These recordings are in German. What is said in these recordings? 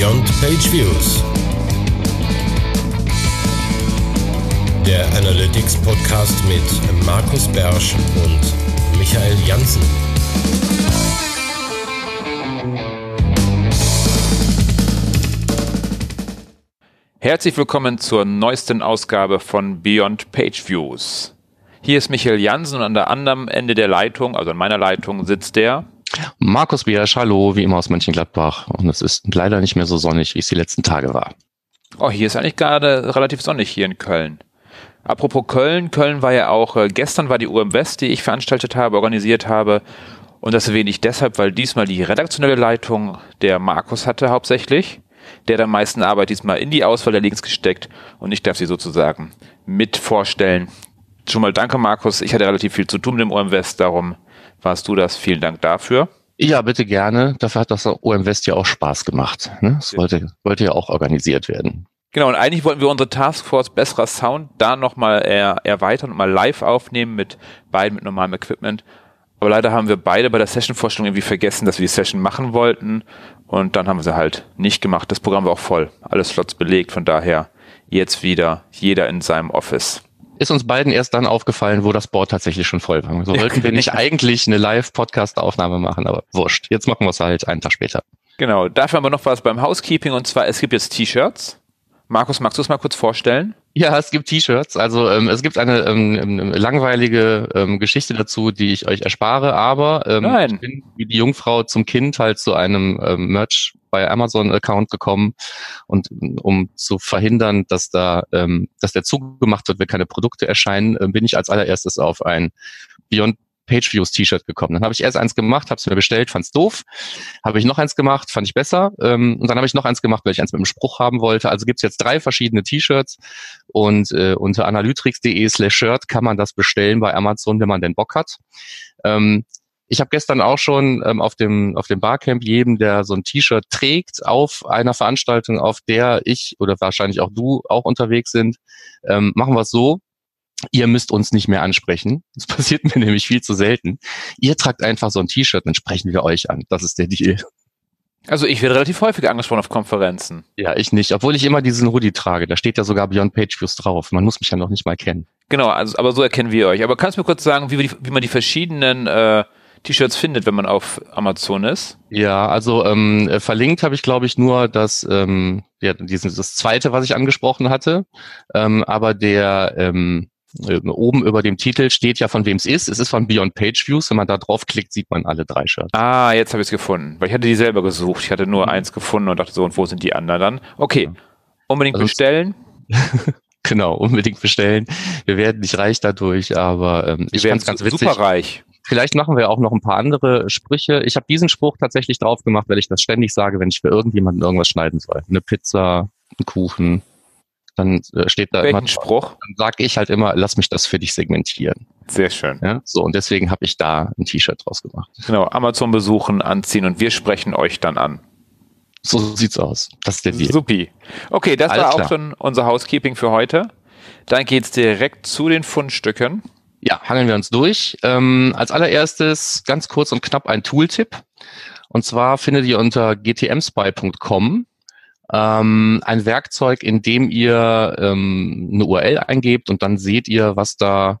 Beyond Page Views. Der Analytics Podcast mit Markus Bersch und Michael Janssen. Herzlich willkommen zur neuesten Ausgabe von Beyond Page Views. Hier ist Michael Jansen und an der anderen Ende der Leitung, also an meiner Leitung, sitzt der Markus Biersch, hallo, wie immer aus Mönchengladbach. Und es ist leider nicht mehr so sonnig, wie es die letzten Tage war. Oh, hier ist eigentlich gerade relativ sonnig hier in Köln. Apropos Köln, Köln war ja auch, äh, gestern war die UM West, die ich veranstaltet habe, organisiert habe. Und das erwähne ich deshalb, weil diesmal die redaktionelle Leitung der Markus hatte hauptsächlich. Der hat am meisten Arbeit diesmal in die Auswahl der Links gesteckt und ich darf sie sozusagen mit vorstellen. Schon mal danke, Markus. Ich hatte relativ viel zu tun mit dem OM West, darum warst du das. Vielen Dank dafür. Ja, bitte gerne. Dafür hat das OM West ja auch Spaß gemacht. Ne? Das wollte, wollte ja auch organisiert werden. Genau, und eigentlich wollten wir unsere Taskforce besserer Sound da nochmal er, erweitern und mal live aufnehmen mit beiden mit normalem Equipment. Aber leider haben wir beide bei der Session-Vorstellung irgendwie vergessen, dass wir die Session machen wollten. Und dann haben wir sie halt nicht gemacht. Das Programm war auch voll. Alles Slots belegt. Von daher jetzt wieder jeder in seinem Office ist uns beiden erst dann aufgefallen, wo das Board tatsächlich schon voll war. So wollten wir nicht eigentlich eine Live-Podcast-Aufnahme machen, aber wurscht. Jetzt machen wir es halt einen Tag später. Genau, dafür haben wir noch was beim Housekeeping und zwar, es gibt jetzt T-Shirts. Markus, magst du es mal kurz vorstellen? Ja, es gibt T-Shirts. Also ähm, es gibt eine ähm, langweilige ähm, Geschichte dazu, die ich euch erspare, aber ähm, Nein. ich bin wie die Jungfrau zum Kind halt zu einem ähm, Merch bei Amazon-Account gekommen und um zu verhindern, dass da, ähm, dass der zugemacht wird, wenn keine Produkte erscheinen, äh, bin ich als allererstes auf ein Beyond Pageviews T-Shirt gekommen. Dann habe ich erst eins gemacht, habe es mir bestellt, fand's doof. Habe ich noch eins gemacht, fand ich besser. Ähm, und dann habe ich noch eins gemacht, weil ich eins mit einem Spruch haben wollte. Also gibt's jetzt drei verschiedene T-Shirts und äh, unter analytrix.de slash shirt kann man das bestellen bei Amazon, wenn man den Bock hat. Ähm, ich habe gestern auch schon ähm, auf dem auf dem Barcamp jedem, der so ein T-Shirt trägt, auf einer Veranstaltung, auf der ich oder wahrscheinlich auch du auch unterwegs sind, ähm, machen wir es so ihr müsst uns nicht mehr ansprechen. Das passiert mir nämlich viel zu selten. Ihr tragt einfach so ein T-Shirt, dann sprechen wir euch an. Das ist der Deal. Also ich werde relativ häufig angesprochen auf Konferenzen. Ja, ich nicht, obwohl ich immer diesen Hoodie trage. Da steht ja sogar Beyond Page Views drauf. Man muss mich ja noch nicht mal kennen. Genau, also, aber so erkennen wir euch. Aber kannst du mir kurz sagen, wie, die, wie man die verschiedenen äh, T-Shirts findet, wenn man auf Amazon ist? Ja, also ähm, äh, verlinkt habe ich, glaube ich, nur das, ähm, ja, diesen, das zweite, was ich angesprochen hatte. Ähm, aber der ähm, äh, oben über dem Titel steht ja, von wem es ist. Es ist von Beyond Page Views. Wenn man da draufklickt, sieht man alle drei Shirts. Ah, jetzt habe ich es gefunden. Weil ich hatte die selber gesucht. Ich hatte nur mhm. eins gefunden und dachte so, und wo sind die anderen dann? Okay, unbedingt also bestellen. genau, unbedingt bestellen. Wir werden nicht reich dadurch, aber ähm, ich fand ganz witzig. Super reich. Vielleicht machen wir auch noch ein paar andere Sprüche. Ich habe diesen Spruch tatsächlich drauf gemacht, weil ich das ständig sage, wenn ich für irgendjemanden irgendwas schneiden soll. Eine Pizza, ein Kuchen, dann äh, steht da Welchen immer Spruch. Dann sage ich halt immer, lass mich das für dich segmentieren. Sehr schön. Ja, so und deswegen habe ich da ein T-Shirt draus gemacht. Genau, Amazon besuchen, anziehen und wir sprechen euch dann an. So sieht's aus. Das ist der Deal. Supi. Okay, das Alles war klar. auch schon unser Housekeeping für heute. Dann geht's direkt zu den Fundstücken. Ja, hangeln wir uns durch. Ähm, als allererstes ganz kurz und knapp ein Tooltip. Und zwar findet ihr unter gtmspy.com ähm, ein Werkzeug, in dem ihr ähm, eine URL eingebt und dann seht ihr, was da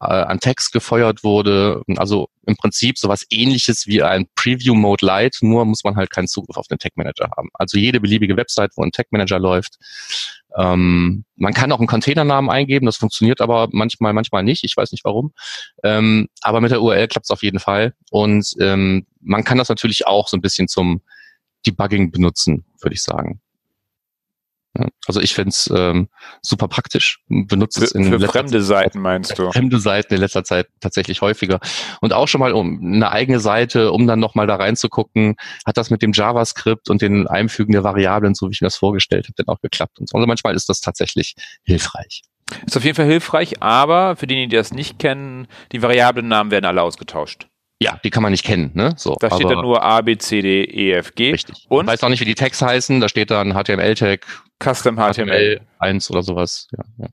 äh, an Text gefeuert wurde. Also im Prinzip sowas ähnliches wie ein Preview Mode Lite, nur muss man halt keinen Zugriff auf den Tag Manager haben. Also jede beliebige Website, wo ein Tag Manager läuft. Ähm, man kann auch einen Containernamen eingeben, das funktioniert aber manchmal, manchmal nicht. Ich weiß nicht warum. Ähm, aber mit der URL klappt es auf jeden Fall. Und ähm, man kann das natürlich auch so ein bisschen zum Debugging benutzen, würde ich sagen. Also ich finde es ähm, super praktisch. Benutze es in für fremde Zeit, Seiten meinst du? Fremde Seiten in letzter Zeit tatsächlich häufiger. Und auch schon mal um eine eigene Seite, um dann nochmal da reinzugucken, hat das mit dem JavaScript und den Einfügen der Variablen, so wie ich mir das vorgestellt habe, dann auch geklappt. Und so. Also manchmal ist das tatsächlich hilfreich. Ist auf jeden Fall hilfreich, aber für diejenigen, die das nicht kennen, die Variablennamen werden alle ausgetauscht. Ja, die kann man nicht kennen, ne? So. Da steht dann nur A, B, C, D, E, F, G. Richtig. Und? Ich weiß auch nicht, wie die Tags heißen. Da steht dann HTML-Tag. Custom HTML. HTML 1 oder sowas. Ja, ja.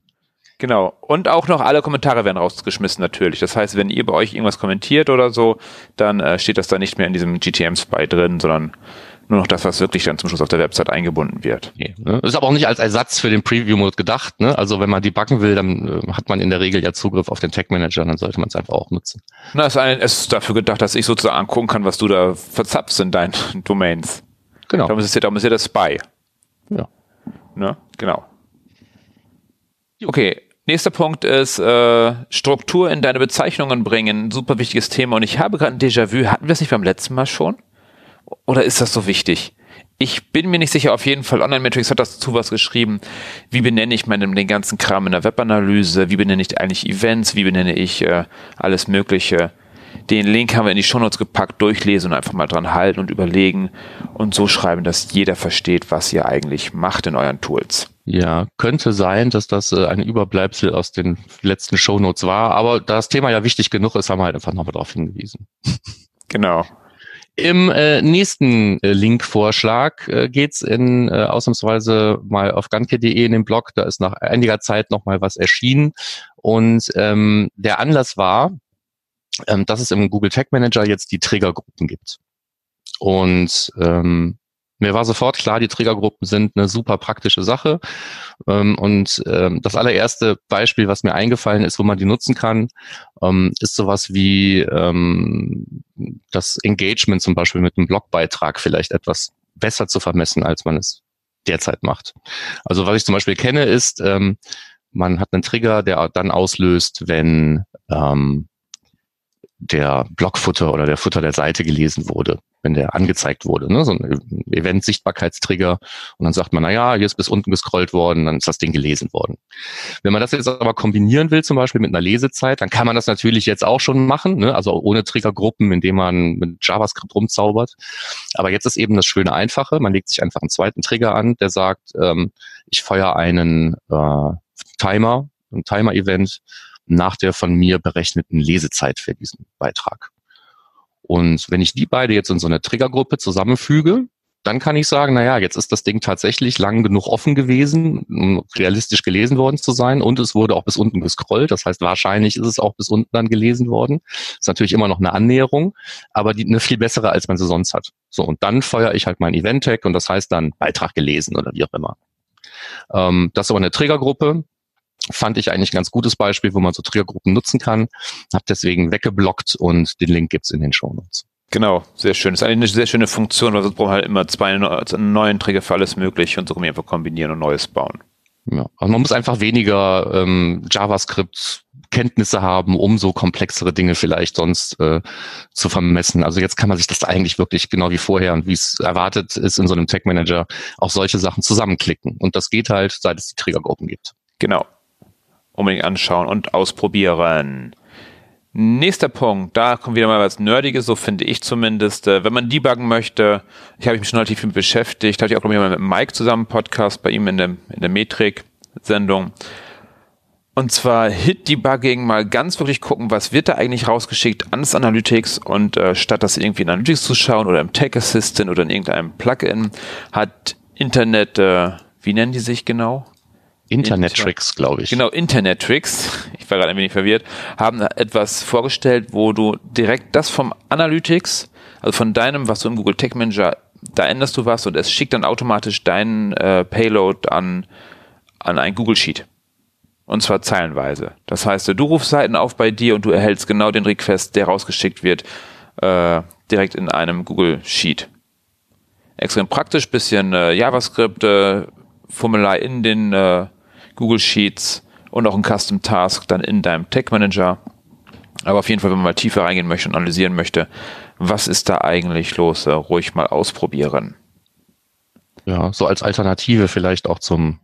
Genau. Und auch noch alle Kommentare werden rausgeschmissen natürlich. Das heißt, wenn ihr bei euch irgendwas kommentiert oder so, dann äh, steht das da nicht mehr in diesem GTM-Spy drin, sondern Nur noch das, was wirklich dann zum Schluss auf der Website eingebunden wird. Okay, ne? Ist aber auch nicht als Ersatz für den Preview-Mode gedacht. Ne? Also wenn man debuggen will, dann äh, hat man in der Regel ja Zugriff auf den Tag Manager, dann sollte man es einfach auch nutzen. Na, es ist, ein, es ist dafür gedacht, dass ich sozusagen angucken kann, was du da verzapfst in deinen Domains. Genau. Darum ist es ja, darum ist ja der Spy. Ja. Ne? Genau. Okay, nächster Punkt ist äh, Struktur in deine Bezeichnungen bringen. Super wichtiges Thema. Und ich habe gerade ein Déjà-vu. Hatten wir es nicht beim letzten Mal schon? Oder ist das so wichtig? Ich bin mir nicht sicher, auf jeden Fall. Online-Metrics hat dazu was geschrieben. Wie benenne ich meinen, den ganzen Kram in der Webanalyse? Wie benenne ich eigentlich Events? Wie benenne ich äh, alles Mögliche? Den Link haben wir in die Shownotes gepackt, durchlesen und einfach mal dran halten und überlegen und so schreiben, dass jeder versteht, was ihr eigentlich macht in euren Tools. Ja, könnte sein, dass das äh, ein Überbleibsel aus den letzten Shownotes war, aber da das Thema ja wichtig genug ist, haben wir halt einfach nochmal darauf hingewiesen. Genau. Im äh, nächsten äh, Link-Vorschlag äh, geht's in äh, ausnahmsweise mal auf ganke.de in den Blog. Da ist nach einiger Zeit noch mal was erschienen. Und ähm, der Anlass war, ähm, dass es im Google Tag Manager jetzt die Triggergruppen gibt. Und ähm, mir war sofort klar, die Triggergruppen sind eine super praktische Sache. Ähm, und ähm, das allererste Beispiel, was mir eingefallen ist, wo man die nutzen kann, ähm, ist sowas wie ähm, das Engagement zum Beispiel mit einem Blogbeitrag vielleicht etwas besser zu vermessen, als man es derzeit macht. Also was ich zum Beispiel kenne, ist, ähm, man hat einen Trigger, der dann auslöst, wenn ähm, der Blogfutter oder der Futter der Seite gelesen wurde, wenn der angezeigt wurde, ne? so ein Event-Sichtbarkeitstrigger und dann sagt man, na ja, hier ist bis unten gescrollt worden, dann ist das Ding gelesen worden. Wenn man das jetzt aber kombinieren will, zum Beispiel mit einer Lesezeit, dann kann man das natürlich jetzt auch schon machen, ne? also ohne Triggergruppen, indem man mit JavaScript rumzaubert. Aber jetzt ist eben das schöne Einfache, man legt sich einfach einen zweiten Trigger an, der sagt, ähm, ich feuer einen äh, Timer, ein Timer-Event nach der von mir berechneten Lesezeit für diesen Beitrag. Und wenn ich die beide jetzt in so eine Triggergruppe zusammenfüge, dann kann ich sagen, na ja, jetzt ist das Ding tatsächlich lang genug offen gewesen, um realistisch gelesen worden zu sein und es wurde auch bis unten gescrollt. Das heißt, wahrscheinlich ist es auch bis unten dann gelesen worden. Ist natürlich immer noch eine Annäherung, aber die eine viel bessere, als man sie sonst hat. So, und dann feuere ich halt mein Event-Tag und das heißt dann Beitrag gelesen oder wie auch immer. Ähm, das ist aber eine Triggergruppe fand ich eigentlich ein ganz gutes Beispiel, wo man so Triggergruppen nutzen kann. Hab deswegen weggeblockt und den Link gibt's in den Show Notes. Genau, sehr schön. Das ist eigentlich eine sehr schöne Funktion, weil sonst brauchen wir halt immer zwei also neuen Trigger für alles mögliche und so können wir einfach kombinieren und Neues bauen. Ja, also man muss einfach weniger ähm, JavaScript Kenntnisse haben, um so komplexere Dinge vielleicht sonst äh, zu vermessen. Also jetzt kann man sich das eigentlich wirklich genau wie vorher und wie es erwartet ist in so einem Tech Manager auch solche Sachen zusammenklicken. Und das geht halt, seit es die Triggergruppen gibt. Genau unbedingt anschauen und ausprobieren. Nächster Punkt, da kommt wieder mal was Nerdiges, so finde ich zumindest. Äh, wenn man debuggen möchte, ich habe mich schon relativ viel beschäftigt, hatte ich auch ich, mal mit Mike zusammen Podcast bei ihm in der, in der Metrik-Sendung. Und zwar Hit-Debugging, mal ganz wirklich gucken, was wird da eigentlich rausgeschickt ans Analytics und äh, statt das irgendwie in Analytics zu schauen oder im Tech Assistant oder in irgendeinem Plugin, hat Internet, äh, wie nennen die sich genau? Internet-Tricks, glaube ich. Genau, Internet-Tricks, ich war gerade ein wenig verwirrt, haben etwas vorgestellt, wo du direkt das vom Analytics, also von deinem, was du im Google Tech Manager, da änderst du was und es schickt dann automatisch deinen äh, Payload an, an ein Google Sheet. Und zwar zeilenweise. Das heißt, du rufst Seiten auf bei dir und du erhältst genau den Request, der rausgeschickt wird, äh, direkt in einem Google Sheet. Extrem praktisch, bisschen äh, JavaScript, äh, Formular in den äh, Google Sheets und auch ein Custom Task dann in deinem Tech Manager. Aber auf jeden Fall, wenn man mal tiefer reingehen möchte und analysieren möchte, was ist da eigentlich los, äh, ruhig mal ausprobieren. Ja, so als Alternative vielleicht auch zum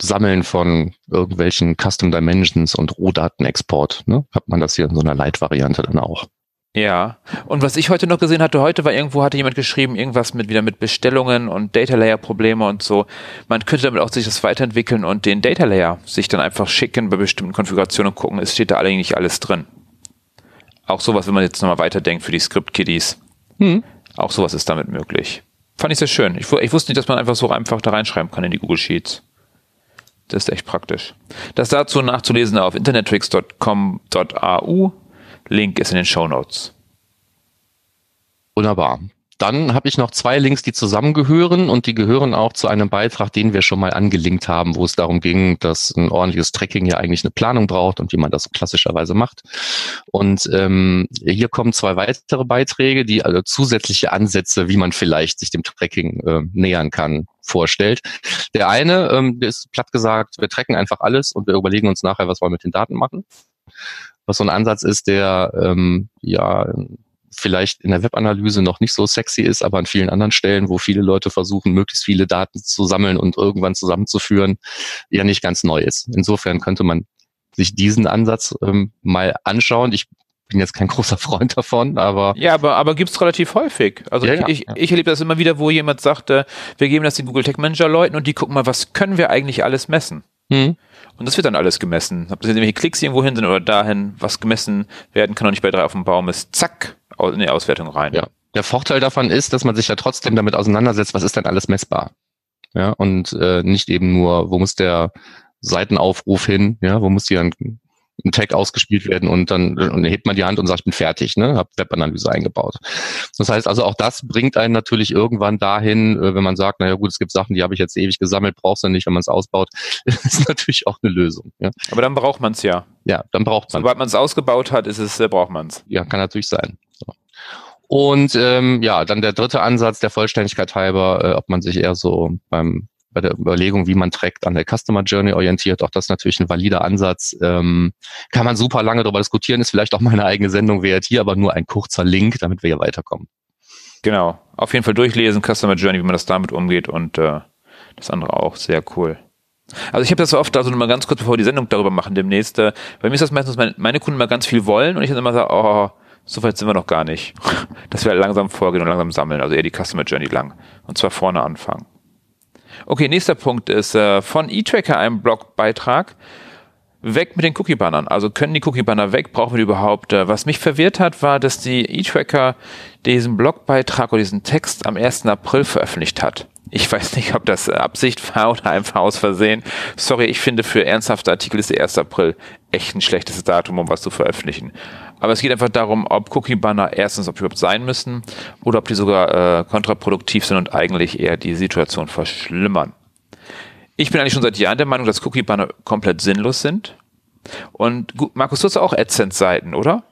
Sammeln von irgendwelchen Custom Dimensions und Rohdatenexport. Ne? Hat man das hier in so einer Light-Variante dann auch. Ja, und was ich heute noch gesehen hatte, heute war irgendwo, hatte jemand geschrieben, irgendwas mit wieder mit Bestellungen und Data Layer Probleme und so. Man könnte damit auch sich das weiterentwickeln und den Data Layer sich dann einfach schicken bei bestimmten Konfigurationen und gucken, es steht da eigentlich alles drin. Auch sowas, wenn man jetzt nochmal weiterdenkt für die Script-Kiddies. Hm. Auch sowas ist damit möglich. Fand ich sehr schön. Ich, ich wusste nicht, dass man einfach so einfach da reinschreiben kann in die Google Sheets. Das ist echt praktisch. Das dazu nachzulesen auf internettricks.com.au Link ist in den Show Notes. Wunderbar. dann habe ich noch zwei Links, die zusammengehören und die gehören auch zu einem Beitrag, den wir schon mal angelinkt haben, wo es darum ging, dass ein ordentliches Tracking ja eigentlich eine Planung braucht und wie man das klassischerweise macht. Und ähm, hier kommen zwei weitere Beiträge, die also zusätzliche Ansätze, wie man vielleicht sich dem Tracking äh, nähern kann, vorstellt. Der eine ähm, ist platt gesagt, wir tracken einfach alles und wir überlegen uns nachher, was wir mit den Daten machen. Was so ein Ansatz ist, der ähm, ja vielleicht in der Webanalyse noch nicht so sexy ist, aber an vielen anderen Stellen, wo viele Leute versuchen, möglichst viele Daten zu sammeln und irgendwann zusammenzuführen, ja nicht ganz neu ist. Insofern könnte man sich diesen Ansatz ähm, mal anschauen. Ich bin jetzt kein großer Freund davon, aber. Ja, aber, aber gibt's relativ häufig. Also ja, ich, ja. ich, ich erlebe das immer wieder, wo jemand sagt, äh, wir geben das den Google Tech Manager Leuten und die gucken mal, was können wir eigentlich alles messen? Hm. Und das wird dann alles gemessen. Ob das jetzt irgendwelche Klicks irgendwo hin sind oder dahin, was gemessen werden kann und nicht bei drei auf dem Baum ist, zack, in die Auswertung rein. Ja. Der Vorteil davon ist, dass man sich ja trotzdem damit auseinandersetzt, was ist denn alles messbar? Ja, und äh, nicht eben nur, wo muss der Seitenaufruf hin, ja, wo muss die dann ein Tag ausgespielt werden und dann, und hebt man die Hand und sagt, ich bin fertig, ne, habe Webanalyse eingebaut. Das heißt also auch das bringt einen natürlich irgendwann dahin, äh, wenn man sagt, naja gut, es gibt Sachen, die habe ich jetzt ewig gesammelt, brauchst du nicht, wenn man es ausbaut, ist natürlich auch eine Lösung. Ja. Aber dann braucht man es ja. Ja, dann braucht man Sobald man es ausgebaut hat, ist es, äh, braucht man es. Ja, kann natürlich sein. So. Und ähm, ja, dann der dritte Ansatz der Vollständigkeit halber, äh, ob man sich eher so beim bei der Überlegung, wie man trackt, an der Customer Journey orientiert. Auch das natürlich ein valider Ansatz. Ähm, kann man super lange darüber diskutieren, ist vielleicht auch meine eigene Sendung wert hier, aber nur ein kurzer Link, damit wir hier weiterkommen. Genau. Auf jeden Fall durchlesen, Customer Journey, wie man das damit umgeht und äh, das andere auch. Sehr cool. Also ich habe das so oft, also nur mal ganz kurz, bevor wir die Sendung darüber machen demnächst, äh, bei mir ist das meistens, meine, meine Kunden mal ganz viel wollen und ich dann immer sage, oh, so weit sind wir noch gar nicht. Dass wir langsam vorgehen und langsam sammeln, also eher die Customer Journey lang. Und zwar vorne anfangen. Okay, nächster Punkt ist äh, von eTracker ein Blogbeitrag. Weg mit den Cookie-Bannern. Also können die Cookie-Banner weg? Brauchen wir die überhaupt? Äh, was mich verwirrt hat, war, dass die eTracker diesen Blogbeitrag oder diesen Text am 1. April veröffentlicht hat. Ich weiß nicht, ob das Absicht war oder einfach aus Versehen. Sorry, ich finde für ernsthafte Artikel ist der 1. April echt ein schlechtes Datum, um was zu veröffentlichen. Aber es geht einfach darum, ob Cookie-Banner erstens, ob die überhaupt sein müssen oder ob die sogar äh, kontraproduktiv sind und eigentlich eher die Situation verschlimmern. Ich bin eigentlich schon seit Jahren der Meinung, dass Cookie-Banner komplett sinnlos sind. Und Markus, du hast auch AdSense-Seiten, oder?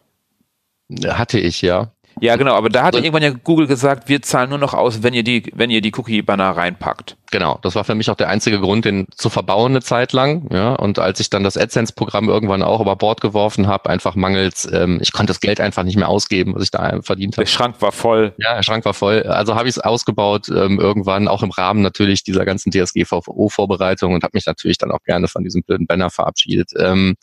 Hatte ich, ja. Ja, genau, aber da hat irgendwann ja Google gesagt, wir zahlen nur noch aus, wenn ihr die, wenn ihr die Cookie-Banner reinpackt. Genau, das war für mich auch der einzige Grund, den zu verbauen eine Zeit lang. Ja, und als ich dann das AdSense-Programm irgendwann auch über Bord geworfen habe, einfach mangels, ähm, ich konnte das Geld einfach nicht mehr ausgeben, was ich da verdient habe. Der Schrank war voll. Ja, der Schrank war voll. Also habe ich es ausgebaut ähm, irgendwann, auch im Rahmen natürlich dieser ganzen DSGVO-Vorbereitung und habe mich natürlich dann auch gerne von diesem blöden Banner verabschiedet. Ähm,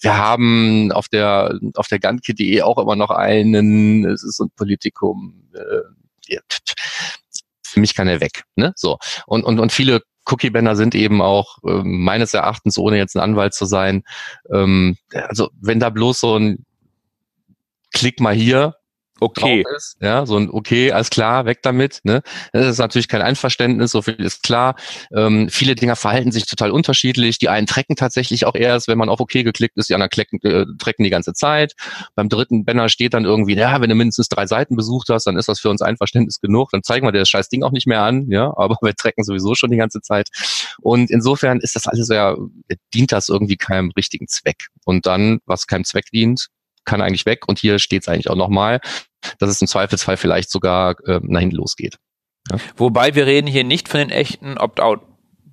wir haben auf der auf der Gantkit.de auch immer noch einen, es ist so ein Politikum. Äh, für mich kann er weg. Ne? So. Und, und, und viele Cookie-Banner sind eben auch äh, meines Erachtens, ohne jetzt ein Anwalt zu sein, ähm, also wenn da bloß so ein Klick mal hier okay ist. Ja, so ein okay, alles klar, weg damit. Ne? Das ist natürlich kein Einverständnis, so viel ist klar. Ähm, viele Dinger verhalten sich total unterschiedlich. Die einen trecken tatsächlich auch erst, wenn man auf okay geklickt ist, die anderen klecken, äh, trecken die ganze Zeit. Beim dritten Banner steht dann irgendwie, ja, wenn du mindestens drei Seiten besucht hast, dann ist das für uns Einverständnis genug. Dann zeigen wir dir das scheiß Ding auch nicht mehr an, ja, aber wir trecken sowieso schon die ganze Zeit. Und insofern ist das alles ja, dient das irgendwie keinem richtigen Zweck. Und dann, was keinem Zweck dient, kann eigentlich weg und hier steht es eigentlich auch nochmal, dass es im Zweifelsfall vielleicht sogar äh, nach hinten losgeht. Ja? Wobei wir reden hier nicht von den echten Opt-out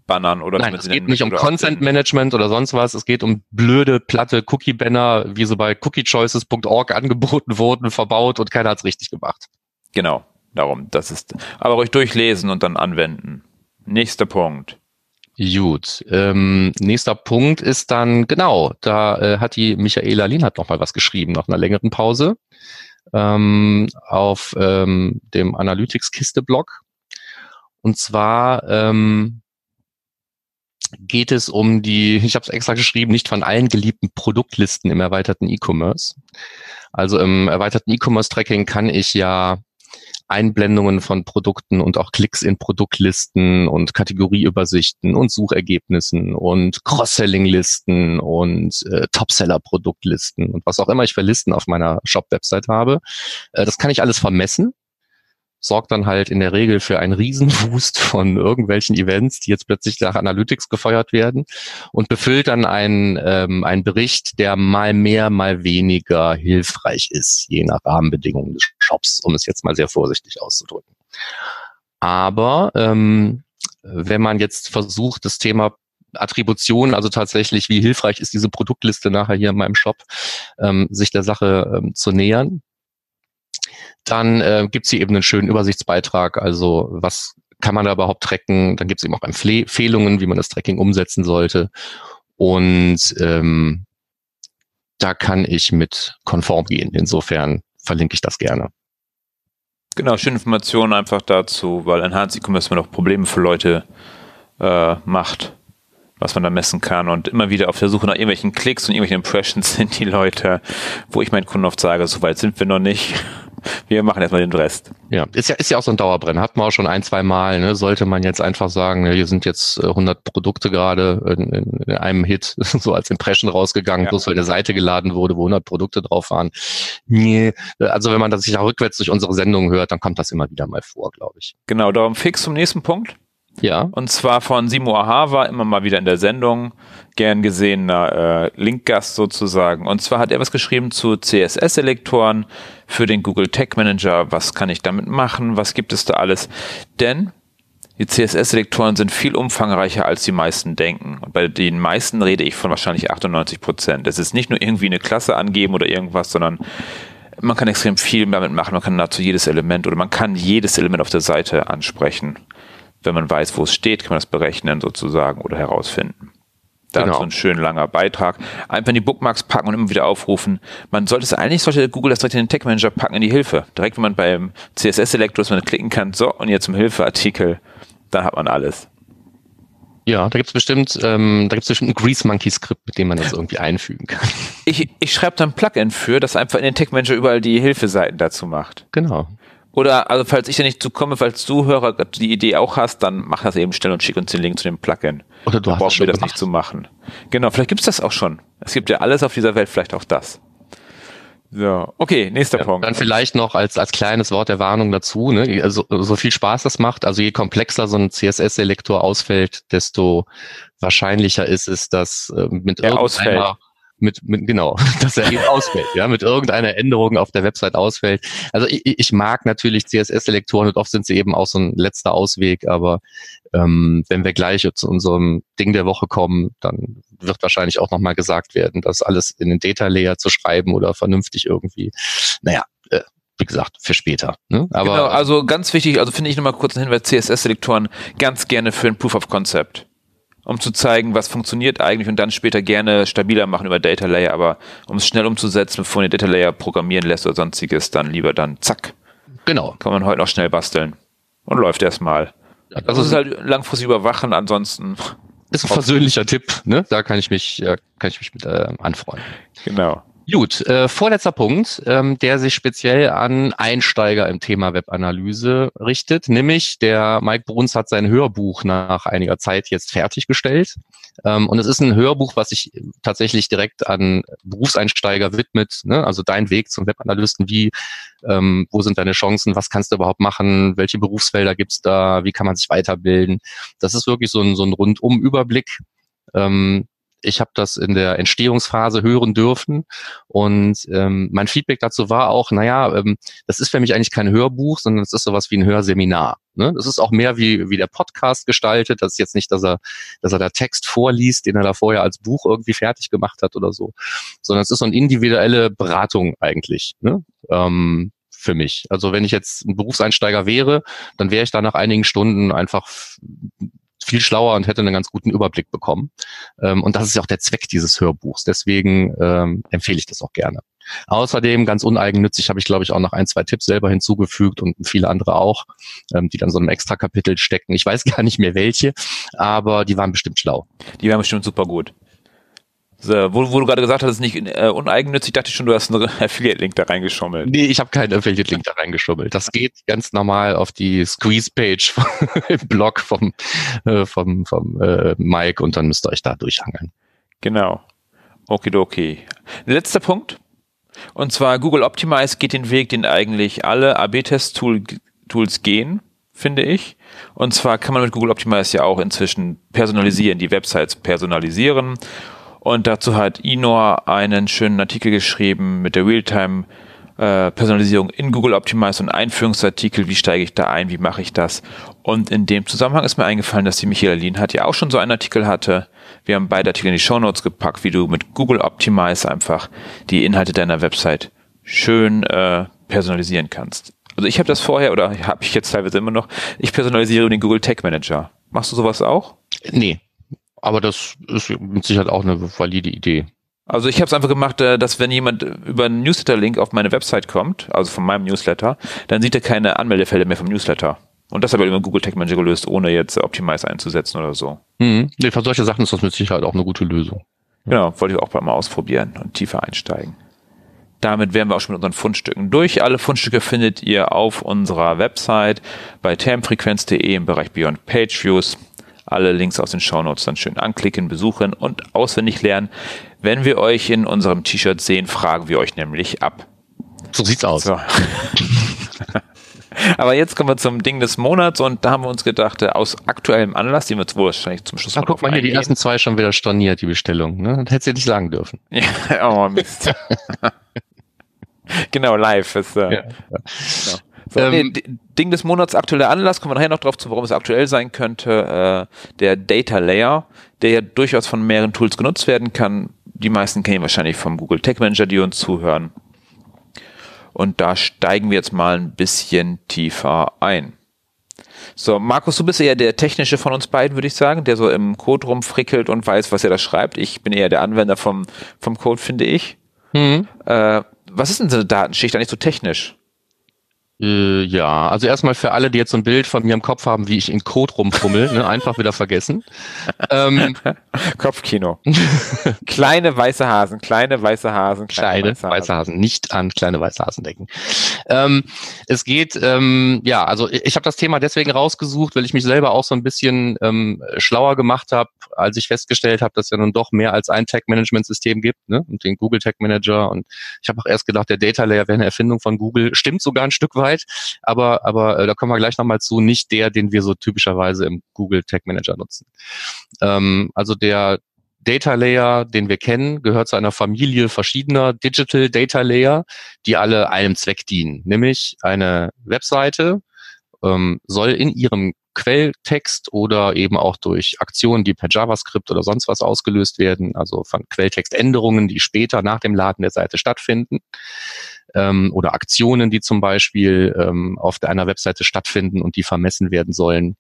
Bannern oder Nein, es geht nicht um Content Management oder sonst was. Es geht um blöde, platte Cookie-Banner, wie so bei cookiechoices.org angeboten wurden, verbaut und keiner hat's richtig gemacht. Genau, darum. Das ist, aber ruhig durchlesen und dann anwenden. Nächster Punkt. Gut. Ähm, nächster Punkt ist dann, genau, da äh, hat die Michaela Lienhardt noch mal was geschrieben, nach einer längeren Pause, ähm, auf ähm, dem Analytics-Kiste-Blog. Und zwar ähm, geht es um die, ich habe es extra geschrieben, nicht von allen geliebten Produktlisten im erweiterten E-Commerce. Also im erweiterten E-Commerce-Tracking kann ich ja Einblendungen von Produkten und auch Klicks in Produktlisten und Kategorieübersichten und Suchergebnissen und Cross-Selling-Listen und äh, Top-Seller-Produktlisten und was auch immer ich für Listen auf meiner Shop-Website habe. Äh, das kann ich alles vermessen sorgt dann halt in der Regel für einen Riesenboost von irgendwelchen Events, die jetzt plötzlich nach Analytics gefeuert werden und befüllt dann einen, ähm, einen Bericht, der mal mehr, mal weniger hilfreich ist, je nach Rahmenbedingungen des Shops, um es jetzt mal sehr vorsichtig auszudrücken. Aber ähm, wenn man jetzt versucht, das Thema Attribution, also tatsächlich, wie hilfreich ist diese Produktliste nachher hier in meinem Shop, ähm, sich der Sache ähm, zu nähern, dann äh, gibt es hier eben einen schönen Übersichtsbeitrag, also was kann man da überhaupt tracken, dann gibt es eben auch Empfehlungen, wie man das Tracking umsetzen sollte und ähm, da kann ich mit konform gehen. Insofern verlinke ich das gerne. Genau, schöne Informationen einfach dazu, weil Enhanced E-Commerce man auch Probleme für Leute äh, macht, was man da messen kann und immer wieder auf der Suche nach irgendwelchen Klicks und irgendwelchen Impressions sind die Leute, wo ich meinen Kunden oft sage, so weit sind wir noch nicht. Wir machen erstmal den Rest. Ja, ist ja, ist ja auch so ein Dauerbrenner. Hat man auch schon ein, zwei Mal. Ne? Sollte man jetzt einfach sagen, hier sind jetzt 100 äh, Produkte gerade in, in einem Hit so als Impression rausgegangen, ja. bloß weil eine Seite geladen wurde, wo 100 Produkte drauf waren. Nee, also wenn man das sich auch rückwärts durch unsere Sendung hört, dann kommt das immer wieder mal vor, glaube ich. Genau, darum fix zum nächsten Punkt. Ja. Und zwar von Simo Ahava, immer mal wieder in der Sendung, gern gesehener äh, Linkgast sozusagen. Und zwar hat er was geschrieben zu CSS-Selektoren für den Google Tag Manager. Was kann ich damit machen? Was gibt es da alles? Denn die CSS-Selektoren sind viel umfangreicher, als die meisten denken. Und bei den meisten rede ich von wahrscheinlich 98 Prozent. Es ist nicht nur irgendwie eine Klasse angeben oder irgendwas, sondern man kann extrem viel damit machen. Man kann dazu jedes Element oder man kann jedes Element auf der Seite ansprechen wenn man weiß, wo es steht, kann man das berechnen sozusagen oder herausfinden. Dazu genau. ein schön langer Beitrag. Einfach in die Bookmarks packen und immer wieder aufrufen. Man sollte es eigentlich, sollte Google das direkt in den Tech Manager packen, in die Hilfe. Direkt, wenn man beim CSS-Selektor, dass man klicken kann, so, und jetzt zum Hilfeartikel, dann hat man alles. Ja, da gibt's bestimmt, ähm, da gibt's bestimmt ein Grease Monkey Skript, mit dem man das irgendwie einfügen kann. Ich, ich schreibe da ein Plugin für, das einfach in den Tech Manager überall die Hilfeseiten dazu macht. Genau. Oder, also falls ich da nicht zukomme, falls du Hörer die Idee auch hast, dann mach das eben schnell und schick uns den Link zu dem Plugin. Oder du dann hast wir das gemacht. nicht zu machen. Genau, vielleicht gibt's das auch schon. Es gibt ja alles auf dieser Welt, vielleicht auch das. So, okay, nächster ja, Punkt. Dann vielleicht noch als, als kleines Wort der Warnung dazu, ne? also, so viel Spaß das macht, also je komplexer so ein CSS-Selektor ausfällt, desto wahrscheinlicher ist es, dass äh, mit er ausfällt mit, mit genau, dass er eben ausfällt, ja, mit irgendeiner Änderung auf der Website ausfällt. Also ich, ich mag natürlich CSS-Selektoren und oft sind sie eben auch so ein letzter Ausweg, aber ähm, wenn wir gleich zu unserem Ding der Woche kommen, dann wird wahrscheinlich auch nochmal gesagt werden, das alles in den Data Layer zu schreiben oder vernünftig irgendwie, naja, äh, wie gesagt, für später. Ne? Aber, genau, also ganz wichtig, also finde ich nochmal kurz einen Hinweis, CSS-Selektoren ganz gerne für ein Proof of Concept um zu zeigen, was funktioniert eigentlich und dann später gerne stabiler machen über Data Layer, aber um es schnell umzusetzen, bevor man den Data Layer programmieren lässt oder sonstiges, dann lieber dann zack. Genau. Kann man heute noch schnell basteln. Und läuft erstmal. Ja, das, das ist halt langfristig überwachen, ansonsten. Ist ein versöhnlicher Tipp, ne? Da kann ich mich, kann ich mich mit äh, anfreunden. Genau. Gut, äh, vorletzter Punkt, ähm, der sich speziell an Einsteiger im Thema Webanalyse richtet, nämlich der Mike Bruns hat sein Hörbuch nach einiger Zeit jetzt fertiggestellt. Ähm, und es ist ein Hörbuch, was sich tatsächlich direkt an Berufseinsteiger widmet, ne? also dein Weg zum Webanalysten, wie, ähm, wo sind deine Chancen, was kannst du überhaupt machen, welche Berufsfelder gibt's da, wie kann man sich weiterbilden. Das ist wirklich so ein, so ein Rundum-Überblick. Ähm, ich habe das in der Entstehungsphase hören dürfen und ähm, mein Feedback dazu war auch, naja, ähm, das ist für mich eigentlich kein Hörbuch, sondern es ist sowas wie ein Hörseminar. Ne? Das ist auch mehr wie, wie der Podcast gestaltet. Das ist jetzt nicht, dass er, dass er da Text vorliest, den er da vorher als Buch irgendwie fertig gemacht hat oder so, sondern es ist so eine individuelle Beratung eigentlich. Ne? Ähm, für mich. Also wenn ich jetzt ein Berufseinsteiger wäre, dann wäre ich da nach einigen Stunden einfach viel schlauer und hätte einen ganz guten Überblick bekommen. Ähm, und das ist ja auch der Zweck dieses Hörbuchs. Deswegen ähm, empfehle ich das auch gerne. Außerdem, ganz uneigennützig, habe ich, glaube ich, auch noch ein, zwei Tipps selber hinzugefügt und viele andere auch, ähm, die dann so einem extra Kapitel stecken. Ich weiß gar nicht mehr welche, aber die waren bestimmt schlau. Die waren bestimmt super gut. So, wo, wo du gerade gesagt hast, es ist nicht äh, uneigennützig, dachte ich schon, du hast einen Affiliate-Link da reingeschummelt. Nee, ich habe keinen Affiliate-Link da reingeschummelt. Das geht ganz normal auf die Squeeze-Page im Blog vom, äh, vom, vom äh, Mike und dann müsst ihr euch da durchhangeln. Genau. Okidoki. Letzter Punkt. Und zwar Google Optimize geht den Weg, den eigentlich alle AB-Test-Tools Tools gehen, finde ich. Und zwar kann man mit Google Optimize ja auch inzwischen personalisieren, die Websites personalisieren. Und dazu hat Inor einen schönen Artikel geschrieben mit der Realtime äh, Personalisierung in Google Optimize und Einführungsartikel, wie steige ich da ein, wie mache ich das. Und in dem Zusammenhang ist mir eingefallen, dass die Michaela Lienhardt ja auch schon so einen Artikel hatte. Wir haben beide Artikel in die Show Notes gepackt, wie du mit Google Optimize einfach die Inhalte deiner Website schön äh, personalisieren kannst. Also ich habe das vorher oder habe ich jetzt teilweise immer noch. Ich personalisiere den Google Tag Manager. Machst du sowas auch? Nee, aber das ist mit Sicherheit auch eine valide Idee. Also ich habe es einfach gemacht, äh, dass wenn jemand über einen Newsletter-Link auf meine Website kommt, also von meinem Newsletter, dann sieht er keine Anmeldefelder mehr vom Newsletter. Und das habe ich über Google Tag Manager gelöst, ohne jetzt Optimize einzusetzen oder so. Mhm. Nee, für solche Sachen ist das mit Sicherheit auch eine gute Lösung. Genau, wollte ich auch mal ausprobieren und tiefer einsteigen. Damit wären wir auch schon mit unseren Fundstücken durch. Alle Fundstücke findet ihr auf unserer Website bei termfrequenz.de im Bereich Beyond Page Views. Alle Links aus den Shownotes dann schön anklicken, besuchen und auswendig lernen. Wenn wir euch in unserem T-Shirt sehen, fragen wir euch nämlich ab. So sieht's aus. So. Aber jetzt kommen wir zum Ding des Monats und da haben wir uns gedacht, äh, aus aktuellem Anlass, die wir jetzt wohl wahrscheinlich zum Schluss Ach, guck mal hier, die ersten zwei schon wieder storniert, die Bestellung. Ne? Das hättest du ja nicht sagen dürfen. Ja, oh Mist. genau, live ist. Äh, ja. Genau. Ähm, nee, Ding des Monats, aktueller Anlass, kommen wir nachher noch drauf zu, warum es aktuell sein könnte. Äh, der Data Layer, der ja durchaus von mehreren Tools genutzt werden kann. Die meisten kennen wahrscheinlich vom Google Tech Manager, die uns zuhören. Und da steigen wir jetzt mal ein bisschen tiefer ein. So, Markus, du bist eher der technische von uns beiden, würde ich sagen, der so im Code rumfrickelt und weiß, was er da schreibt. Ich bin eher der Anwender vom, vom Code, finde ich. Mhm. Äh, was ist denn so eine Datenschicht eigentlich so technisch? Äh, ja, also erstmal für alle, die jetzt so ein Bild von mir im Kopf haben, wie ich in Code rumfummel, ne, einfach wieder vergessen. Ähm, Kopfkino. kleine weiße Hasen, kleine weiße Hasen, kleine, kleine weiße, weiße Hasen. Nicht an kleine weiße Hasen denken. Ähm, es geht, ähm, ja, also ich habe das Thema deswegen rausgesucht, weil ich mich selber auch so ein bisschen ähm, schlauer gemacht habe, als ich festgestellt habe, dass es ja nun doch mehr als ein Tag-Management-System gibt, ne, und den Google Tag Manager. Und ich habe auch erst gedacht, der Data Layer wäre eine Erfindung von Google. Stimmt sogar ein Stück weit. Zeit, aber, aber äh, da kommen wir gleich nochmal zu, nicht der, den wir so typischerweise im Google Tag Manager nutzen. Ähm, also der Data Layer, den wir kennen, gehört zu einer Familie verschiedener Digital Data Layer, die alle einem Zweck dienen, nämlich eine Webseite ähm, soll in ihrem Quelltext oder eben auch durch Aktionen, die per JavaScript oder sonst was ausgelöst werden, also von Quelltextänderungen, die später nach dem Laden der Seite stattfinden, ähm, oder Aktionen, die zum Beispiel ähm, auf einer Webseite stattfinden und die vermessen werden sollen,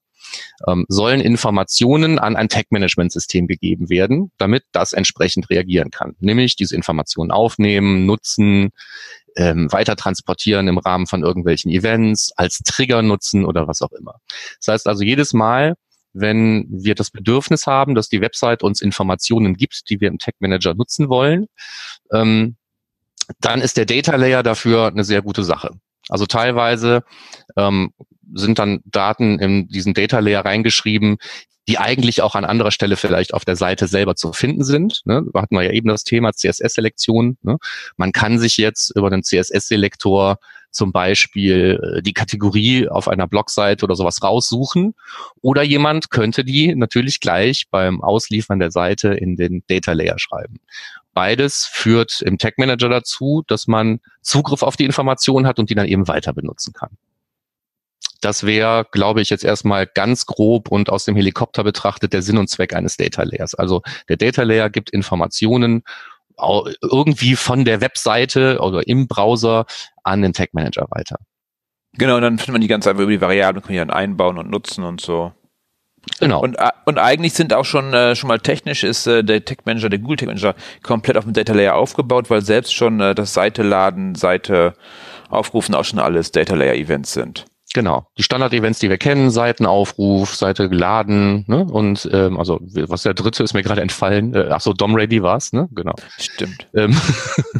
ähm, sollen Informationen an ein Tag-Management-System gegeben werden, damit das entsprechend reagieren kann. Nämlich diese Informationen aufnehmen, nutzen, ähm, weiter transportieren im Rahmen von irgendwelchen Events, als Trigger nutzen oder was auch immer. Das heißt also jedes Mal, wenn wir das Bedürfnis haben, dass die Website uns Informationen gibt, die wir im Tag Manager nutzen wollen, ähm, dann ist der Data Layer dafür eine sehr gute Sache. Also teilweise ähm, sind dann Daten in diesen Data Layer reingeschrieben, die eigentlich auch an anderer Stelle vielleicht auf der Seite selber zu finden sind. Ne? Da hatten wir ja eben das Thema CSS-Selektion. Ne? Man kann sich jetzt über den CSS-Selektor zum Beispiel äh, die Kategorie auf einer Blogseite oder sowas raussuchen. Oder jemand könnte die natürlich gleich beim Ausliefern der Seite in den Data Layer schreiben. Beides führt im Tag Manager dazu, dass man Zugriff auf die Informationen hat und die dann eben weiter benutzen kann. Das wäre, glaube ich, jetzt erstmal ganz grob und aus dem Helikopter betrachtet der Sinn und Zweck eines Data Layers. Also der Data Layer gibt Informationen irgendwie von der Webseite oder im Browser an den Tag Manager weiter. Genau, und dann findet man die ganz einfach über die Variablen, kann man dann einbauen und nutzen und so. Genau. Und, äh, und eigentlich sind auch schon, äh, schon mal technisch ist äh, der Tech Manager, der Google Tech Manager komplett auf dem Data Layer aufgebaut, weil selbst schon äh, das Seite laden, Seite aufrufen auch schon alles Data Layer Events sind. Genau, die Standard-Events, die wir kennen, Seitenaufruf, Seite geladen, ne? Und ähm, also was der dritte ist mir gerade entfallen. Äh, ach so, DOM Ready war's, ne? Genau. Stimmt. Ähm,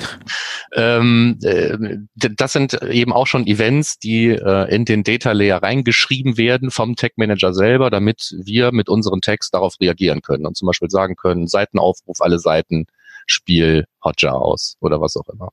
ähm, äh, das sind eben auch schon Events, die äh, in den Data Layer reingeschrieben werden vom Tag Manager selber, damit wir mit unserem Text darauf reagieren können und zum Beispiel sagen können, Seitenaufruf, alle Seiten, Spiel Hotjar aus oder was auch immer.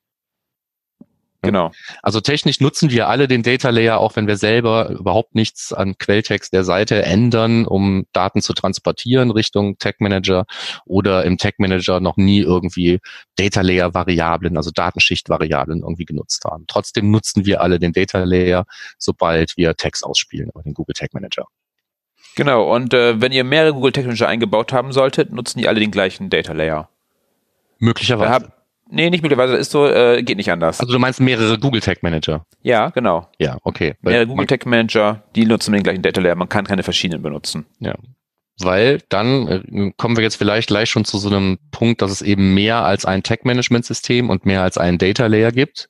Genau. Also technisch nutzen wir alle den Data Layer, auch wenn wir selber überhaupt nichts an Quelltext der Seite ändern, um Daten zu transportieren Richtung Tag Manager oder im Tag Manager noch nie irgendwie Data Layer Variablen, also Datenschicht Variablen irgendwie genutzt haben. Trotzdem nutzen wir alle den Data Layer, sobald wir Tags ausspielen über den Google Tag Manager. Genau. Und äh, wenn ihr mehrere Google Tag Manager eingebaut haben solltet, nutzen die alle den gleichen Data Layer. Möglicherweise. Nee, nicht möglicherweise, ist so, äh, geht nicht anders. Also du meinst mehrere Google Tag Manager? Ja, genau. Ja, okay. Mehrere Google Tag Manager, die nutzen den gleichen Data Layer. Man kann keine verschiedenen benutzen. Ja. Weil dann äh, kommen wir jetzt vielleicht gleich schon zu so einem Punkt, dass es eben mehr als ein Tag-Management-System und mehr als einen Data-Layer gibt.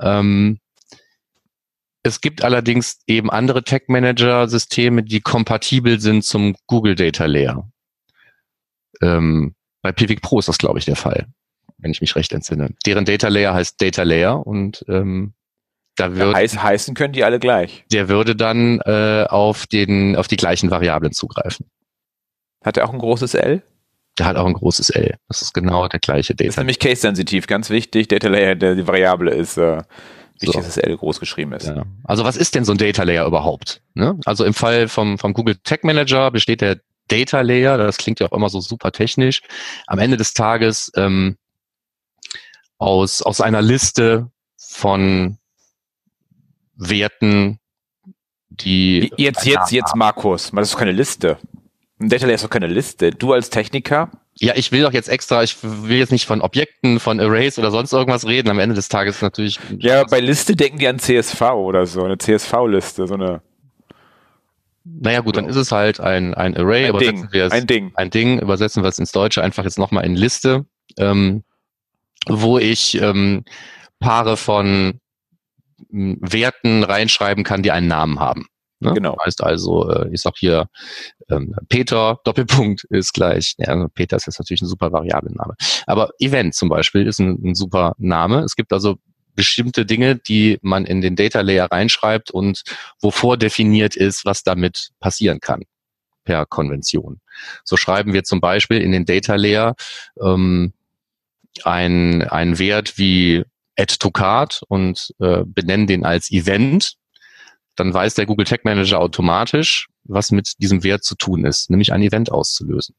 Ähm, es gibt allerdings eben andere Tag-Manager-Systeme, die kompatibel sind zum Google Data Layer. Ähm, bei Pivik Pro ist das, glaube ich, der Fall wenn ich mich recht entsinne. Deren Data Layer heißt Data Layer und ähm, da wird, Heiß, heißen können die alle gleich. Der würde dann äh, auf den auf die gleichen Variablen zugreifen. Hat er auch ein großes L? Der hat auch ein großes L. Das ist genau der gleiche Data. Das ist nämlich case-sensitiv, ganz wichtig. Data Layer, der, die Variable ist äh, wichtig, so. dass das L groß geschrieben ist. Ja. Also was ist denn so ein Data Layer überhaupt? Ne? Also im Fall vom, vom Google Tag Manager besteht der Data Layer, das klingt ja auch immer so super technisch. Am Ende des Tages ähm, aus, aus einer Liste von Werten, die. Jetzt, jetzt, jetzt, Markus, das ist doch keine Liste. Ein Data Layer ist doch keine Liste. Du als Techniker? Ja, ich will doch jetzt extra, ich will jetzt nicht von Objekten, von Arrays oder sonst irgendwas reden. Am Ende des Tages natürlich. Ja, bei Liste denken die an CSV oder so, eine CSV-Liste, so eine. Naja gut, dann ist es halt ein, ein Array, ein übersetzen Ding, wir es, ein Ding. ein Ding, übersetzen wir es ins Deutsche einfach jetzt nochmal in Liste. Ähm, wo ich ähm, Paare von m, Werten reinschreiben kann, die einen Namen haben. Ne? Genau. Das heißt also, äh, ich sag hier, ähm, Peter, Doppelpunkt ist gleich, ja, also Peter ist jetzt natürlich ein super Variablenname. Aber Event zum Beispiel ist ein, ein super Name. Es gibt also bestimmte Dinge, die man in den Data Layer reinschreibt und wovor definiert ist, was damit passieren kann per Konvention. So schreiben wir zum Beispiel in den Data Layer ähm, ein, ein Wert wie add to card und äh, benennen den als Event, dann weiß der Google Tag Manager automatisch, was mit diesem Wert zu tun ist, nämlich ein Event auszulösen.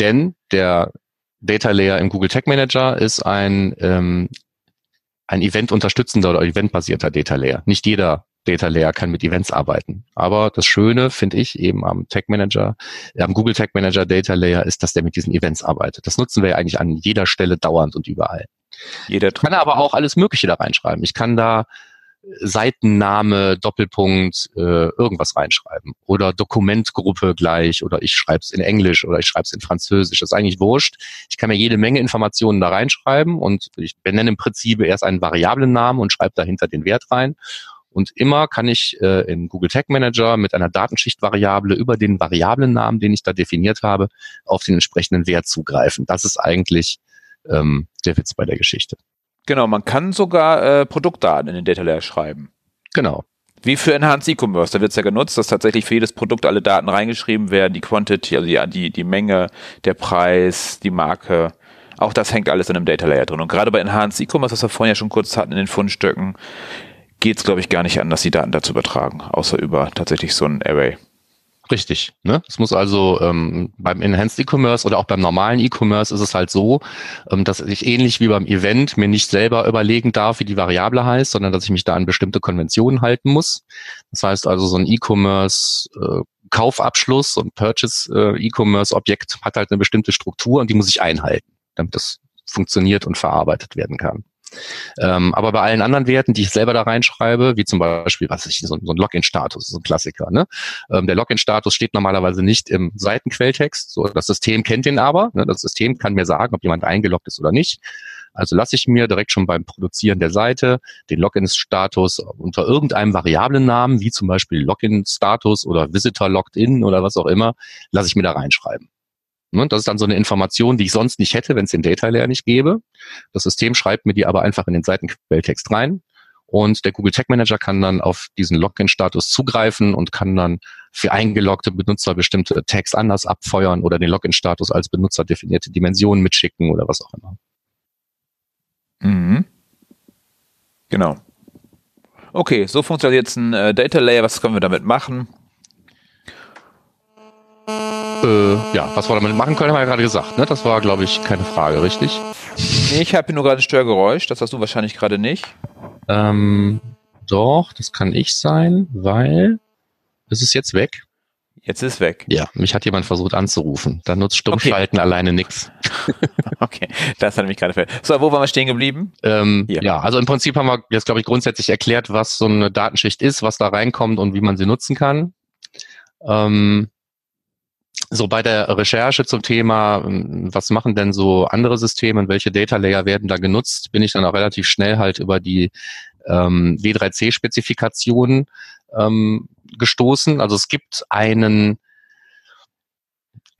Denn der Data Layer im Google Tag Manager ist ein, ähm, ein event-unterstützender oder eventbasierter Data Layer. Nicht jeder Data Layer kann mit Events arbeiten. Aber das Schöne, finde ich, eben am Tag Manager, am Google Tag Manager Data Layer ist, dass der mit diesen Events arbeitet. Das nutzen wir ja eigentlich an jeder Stelle dauernd und überall. Jeder ich kann aber auch alles Mögliche da reinschreiben. Ich kann da Seitenname, Doppelpunkt, äh, irgendwas reinschreiben. Oder Dokumentgruppe gleich oder ich schreibe es in Englisch oder ich schreibe es in Französisch. Das ist eigentlich wurscht. Ich kann mir jede Menge Informationen da reinschreiben und ich benenne im Prinzip erst einen variablen Namen und schreibe dahinter den Wert rein. Und immer kann ich äh, im Google Tag Manager mit einer Datenschichtvariable über den Variablennamen, den ich da definiert habe, auf den entsprechenden Wert zugreifen. Das ist eigentlich ähm, der Witz bei der Geschichte. Genau, man kann sogar äh, Produktdaten in den Data Layer schreiben. Genau. Wie für Enhanced E-Commerce, da wird es ja genutzt, dass tatsächlich für jedes Produkt alle Daten reingeschrieben werden, die Quantity, also die, die, die Menge, der Preis, die Marke. Auch das hängt alles in einem Data Layer drin. Und gerade bei Enhanced E-Commerce, was wir vorhin ja schon kurz hatten in den Fundstücken, geht es, glaube ich, gar nicht an, dass die Daten dazu übertragen, außer über tatsächlich so ein Array. Richtig. Ne? Es muss also ähm, beim Enhanced E-Commerce oder auch beim normalen E-Commerce ist es halt so, ähm, dass ich ähnlich wie beim Event mir nicht selber überlegen darf, wie die Variable heißt, sondern dass ich mich da an bestimmte Konventionen halten muss. Das heißt also, so ein E-Commerce äh, Kaufabschluss und Purchase äh, hat halt eine bestimmte Struktur und die muss ich einhalten, damit das funktioniert und verarbeitet werden kann. Ähm, aber bei allen anderen Werten, die ich selber da reinschreibe, wie zum Beispiel, was ich, so, so ein Login-Status, so ein Klassiker, ne? Ähm, der Login-Status steht normalerweise nicht im Seitenquelltext. So, das System kennt den aber. Ne? Das System kann mir sagen, ob jemand eingeloggt ist oder nicht. Also lasse ich mir direkt schon beim Produzieren der Seite den Login-Status unter irgendeinem variablen Namen, wie zum Beispiel Login-Status oder Visitor Logged In oder was auch immer, lasse ich mir da reinschreiben. Ne, das ist dann so eine Information, die ich sonst nicht hätte, wenn es den Data Layer nicht gäbe. Das System schreibt mir die aber einfach in den Seitenquelltext rein. Und der Google Tag Manager kann dann auf diesen Login-Status zugreifen und kann dann für eingeloggte Benutzer bestimmte Tags anders abfeuern oder den Login-Status als benutzerdefinierte Dimensionen mitschicken oder was auch immer. Mhm. Genau. Okay, so funktioniert jetzt ein äh, Data Layer. Was können wir damit machen? Äh, ja, was wir damit machen können, haben wir ja gerade gesagt. Ne? Das war, glaube ich, keine Frage, richtig? Nee, ich habe hier nur gerade ein Störgeräusch. Das hast du wahrscheinlich gerade nicht. Ähm, doch, das kann ich sein, weil es ist jetzt weg. Jetzt ist weg. Ja, mich hat jemand versucht anzurufen. Da nutzt Stummschalten okay. alleine nix. okay, das hat mich gerade fällt. So, wo waren wir stehen geblieben? Ähm, ja, also im Prinzip haben wir jetzt, glaube ich, grundsätzlich erklärt, was so eine Datenschicht ist, was da reinkommt und wie man sie nutzen kann. Ähm, so bei der Recherche zum Thema, ähm, was machen denn so andere Systeme und welche Data Layer werden da genutzt, bin ich dann auch relativ schnell halt über die ähm, W3C-Spezifikationen ähm, gestoßen. Also es gibt einen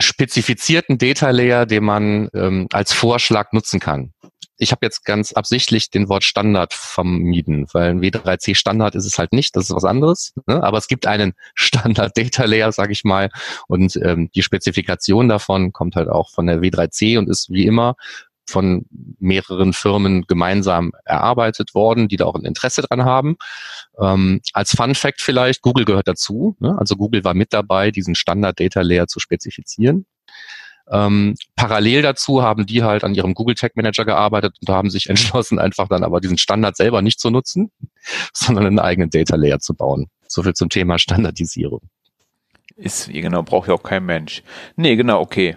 spezifizierten Data Layer, den man ähm, als Vorschlag nutzen kann. Ich habe jetzt ganz absichtlich den Wort Standard vermieden, weil ein W3C Standard ist es halt nicht, das ist was anderes. Ne? Aber es gibt einen Standard Data Layer, sage ich mal, und ähm, die Spezifikation davon kommt halt auch von der W3C und ist wie immer von mehreren Firmen gemeinsam erarbeitet worden, die da auch ein Interesse dran haben. Ähm, als Fun Fact vielleicht, Google gehört dazu. Ne? Also Google war mit dabei, diesen Standard Data Layer zu spezifizieren. Ähm, parallel dazu haben die halt an ihrem Google Tag Manager gearbeitet und haben sich entschlossen, einfach dann aber diesen Standard selber nicht zu nutzen, sondern einen eigenen Data Layer zu bauen. So viel zum Thema Standardisierung. Ist, genau, braucht ja auch kein Mensch. Nee, genau, okay.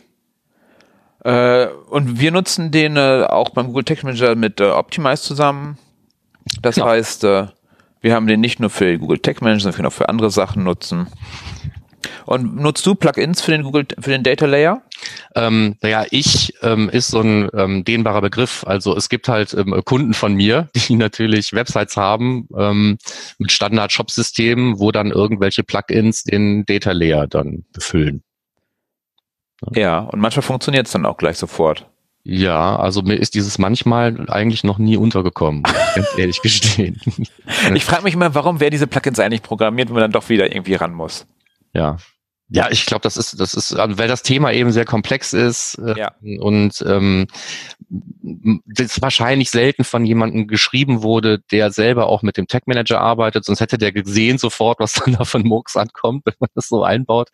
Äh, und wir nutzen den äh, auch beim Google Tech Manager mit äh, Optimize zusammen. Das ja. heißt, äh, wir haben den nicht nur für Google Tech Manager, sondern können auch für andere Sachen nutzen. Und nutzt du Plugins für den Google, für den Data Layer? Ähm, naja, ich ähm, ist so ein ähm, dehnbarer Begriff. Also es gibt halt ähm, Kunden von mir, die natürlich Websites haben ähm, mit Standard-Shop-Systemen, wo dann irgendwelche Plugins den Data Layer dann befüllen. Ja, und manchmal funktioniert es dann auch gleich sofort. Ja, also mir ist dieses manchmal eigentlich noch nie untergekommen, ganz ehrlich gestehen. Ich frage mich immer, warum wer diese Plugins eigentlich programmiert, wenn man dann doch wieder irgendwie ran muss. Ja, ja, ich glaube, das ist, das ist, weil das Thema eben sehr komplex ist äh, ja. und ähm, das wahrscheinlich selten von jemandem geschrieben wurde, der selber auch mit dem Tech Manager arbeitet, sonst hätte der gesehen sofort, was dann da von Murks ankommt, wenn man das so einbaut.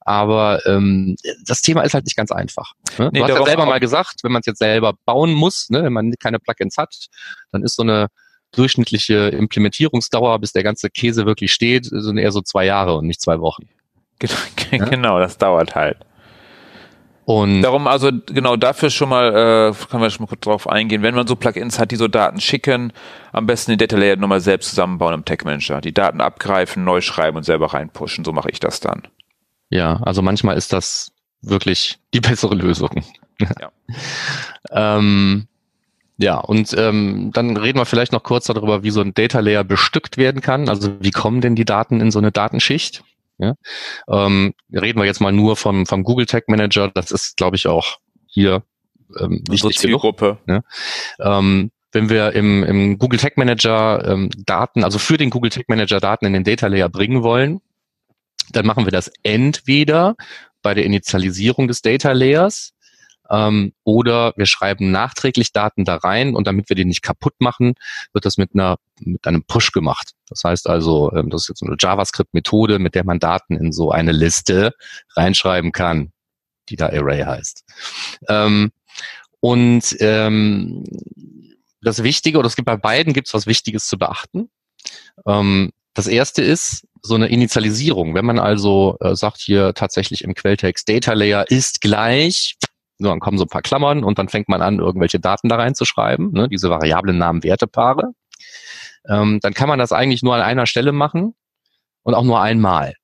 Aber ähm, das Thema ist halt nicht ganz einfach. Ne? Nee, du hast ja selber mal gesagt, wenn man es jetzt selber bauen muss, ne, wenn man keine Plugins hat, dann ist so eine durchschnittliche Implementierungsdauer, bis der ganze Käse wirklich steht, sind eher so zwei Jahre und nicht zwei Wochen. Genau, das dauert halt. Und Darum also genau dafür schon mal äh, können wir schon mal kurz drauf eingehen. Wenn man so Plugins hat, die so Daten schicken, am besten den Data Layer nochmal selbst zusammenbauen im Tech Manager. Die Daten abgreifen, neu schreiben und selber reinpushen. So mache ich das dann. Ja, also manchmal ist das wirklich die bessere Lösung. Ja. ähm, ja, und ähm, dann reden wir vielleicht noch kurz darüber, wie so ein Data Layer bestückt werden kann. Also wie kommen denn die Daten in so eine Datenschicht? Ja? Ähm, reden wir jetzt mal nur vom, vom Google Tag Manager. Das ist, glaube ich, auch hier ähm, wichtig Zielgruppe. Genug, ja? ähm, wenn wir im, im Google Tag Manager ähm, Daten, also für den Google Tag Manager Daten in den Data Layer bringen wollen, dann machen wir das entweder bei der Initialisierung des Data Layers ähm, oder wir schreiben nachträglich Daten da rein und damit wir die nicht kaputt machen, wird das mit einer mit einem Push gemacht. Das heißt also, ähm, das ist jetzt eine JavaScript-Methode, mit der man Daten in so eine Liste reinschreiben kann, die da Array heißt. Ähm, und ähm, das Wichtige, oder es gibt bei beiden gibt es was Wichtiges zu beachten. Ähm, das erste ist so eine Initialisierung. Wenn man also äh, sagt hier tatsächlich im Quelltext Data Layer ist gleich dann kommen so ein paar Klammern und dann fängt man an, irgendwelche Daten da reinzuschreiben, ne, diese variablen Namen Wertepaare. Ähm, dann kann man das eigentlich nur an einer Stelle machen und auch nur einmal.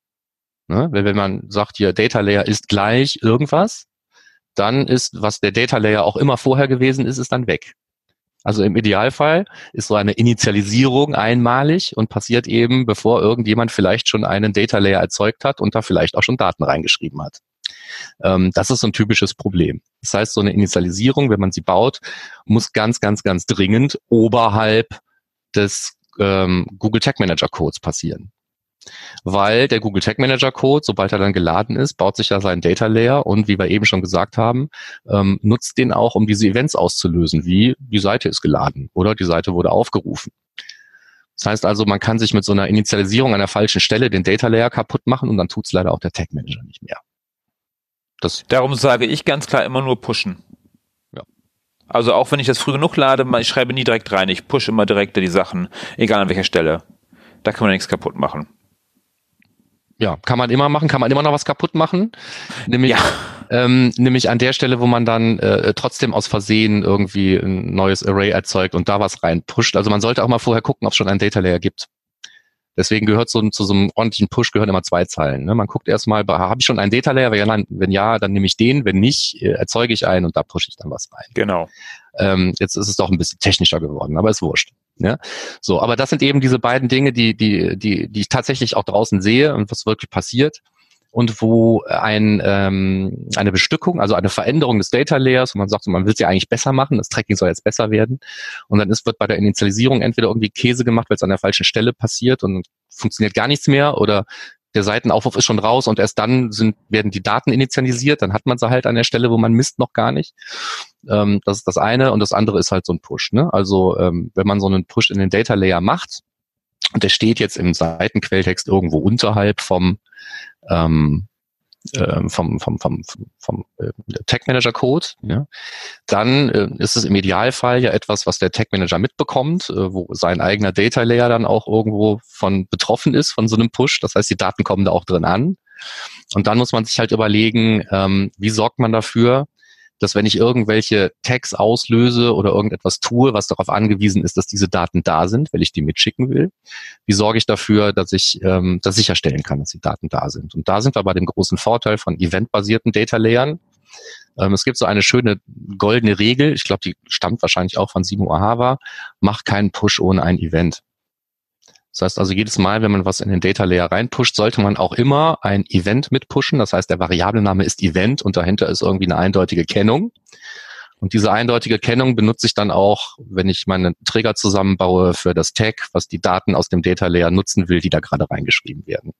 Ne? Wenn, wenn man sagt, hier Data Layer ist gleich irgendwas, dann ist, was der Data Layer auch immer vorher gewesen ist, ist dann weg. Also im Idealfall ist so eine Initialisierung einmalig und passiert eben, bevor irgendjemand vielleicht schon einen Data Layer erzeugt hat und da vielleicht auch schon Daten reingeschrieben hat. Ähm, das ist so ein typisches Problem. Das heißt, so eine Initialisierung, wenn man sie baut, muss ganz, ganz, ganz dringend oberhalb des ähm, Google Tag Manager Codes passieren. weil der Google Tag Manager Code, sobald er dann geladen ist, baut sich ja sein Data Layer und wie wir eben schon gesagt haben, ähm, nutzt den auch, um diese Events auszulösen, wie die Seite ist geladen oder die Seite wurde aufgerufen. Das heißt also, man kann sich mit so einer Initialisierung an der falschen Stelle den Data Layer kaputt machen und dann tut's leider auch der Tag Manager nicht mehr. Das Darum sage ich ganz klar immer nur pushen. Ja. Also auch wenn ich das früh genug lade, ich schreibe nie direkt rein, ich pushe immer direkt die Sachen, egal an welcher Stelle. Da kann man nichts kaputt machen. Ja, kann man immer machen, kann man immer noch was kaputt machen. Nämlich, ja. ähm, nämlich an der Stelle, wo man dann äh, trotzdem aus Versehen irgendwie ein neues Array erzeugt und da was reinpusht. Also man sollte auch mal vorher gucken, ob es schon ein Data Layer gibt. Deswegen gehört so zu so einem ordentlichen Push gehören immer zwei Zeilen. Ne? Man guckt erstmal, habe ich schon einen Data Layer? Wenn ja, dann nehme ich den. Wenn nicht, äh, erzeuge ich einen und da pushe ich dann was rein. Genau. Ähm, jetzt ist es doch ein bisschen technischer geworden, aber ist wurscht. Ja? So, aber das sind eben diese beiden Dinge, die, die, die, die ich tatsächlich auch draußen sehe und was wirklich passiert und wo ein, ähm, eine Bestückung, also eine Veränderung des Data Layers, wo man sagt, man will es ja eigentlich besser machen, das Tracking soll jetzt besser werden. Und dann ist, wird bei der Initialisierung entweder irgendwie Käse gemacht, weil es an der falschen Stelle passiert und funktioniert gar nichts mehr oder der Seitenaufruf ist schon raus und erst dann sind, werden die Daten initialisiert, dann hat man sie halt an der Stelle, wo man misst noch gar nicht. Ähm, das ist das eine und das andere ist halt so ein Push. Ne? Also ähm, wenn man so einen Push in den Data Layer macht und der steht jetzt im Seitenquelltext irgendwo unterhalb vom ähm, äh, vom, vom, vom, vom äh, Tag Manager Code, ja, dann äh, ist es im Idealfall ja etwas, was der Tag Manager mitbekommt, äh, wo sein eigener Data Layer dann auch irgendwo von betroffen ist, von so einem Push. Das heißt, die Daten kommen da auch drin an. Und dann muss man sich halt überlegen, ähm, wie sorgt man dafür, dass wenn ich irgendwelche Tags auslöse oder irgendetwas tue, was darauf angewiesen ist, dass diese Daten da sind, weil ich die mitschicken will, wie sorge ich dafür, dass ich ähm, das sicherstellen kann, dass die Daten da sind? Und da sind wir bei dem großen Vorteil von eventbasierten Data Layern. Ähm, es gibt so eine schöne goldene Regel, ich glaube, die stammt wahrscheinlich auch von Simo Ahava, mach keinen Push ohne ein Event. Das heißt also, jedes Mal, wenn man was in den Data Layer reinpusht, sollte man auch immer ein Event mitpushen. Das heißt, der Variablename ist Event und dahinter ist irgendwie eine eindeutige Kennung. Und diese eindeutige Kennung benutze ich dann auch, wenn ich meinen Trigger zusammenbaue für das Tag, was die Daten aus dem Data Layer nutzen will, die da gerade reingeschrieben werden.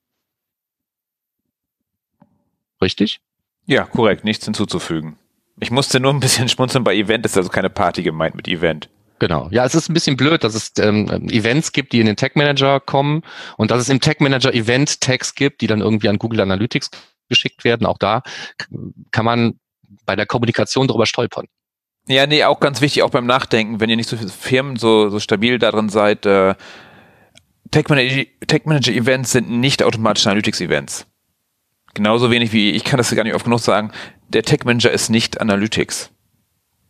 Richtig? Ja, korrekt. Nichts hinzuzufügen. Ich musste nur ein bisschen schmunzeln bei Event, ist also keine Party gemeint mit Event. Genau. Ja, es ist ein bisschen blöd, dass es ähm, Events gibt, die in den Tag Manager kommen und dass es im Tag Manager Event Tags gibt, die dann irgendwie an Google Analytics geschickt werden. Auch da kann man bei der Kommunikation darüber stolpern. Ja, nee, auch ganz wichtig, auch beim Nachdenken, wenn ihr nicht so viele Firmen so, so stabil darin seid, äh, Tag Manager, Tag Manager Events sind nicht automatisch Analytics Events. Genauso wenig wie, ich kann das gar nicht oft genug sagen, der Tag Manager ist nicht Analytics.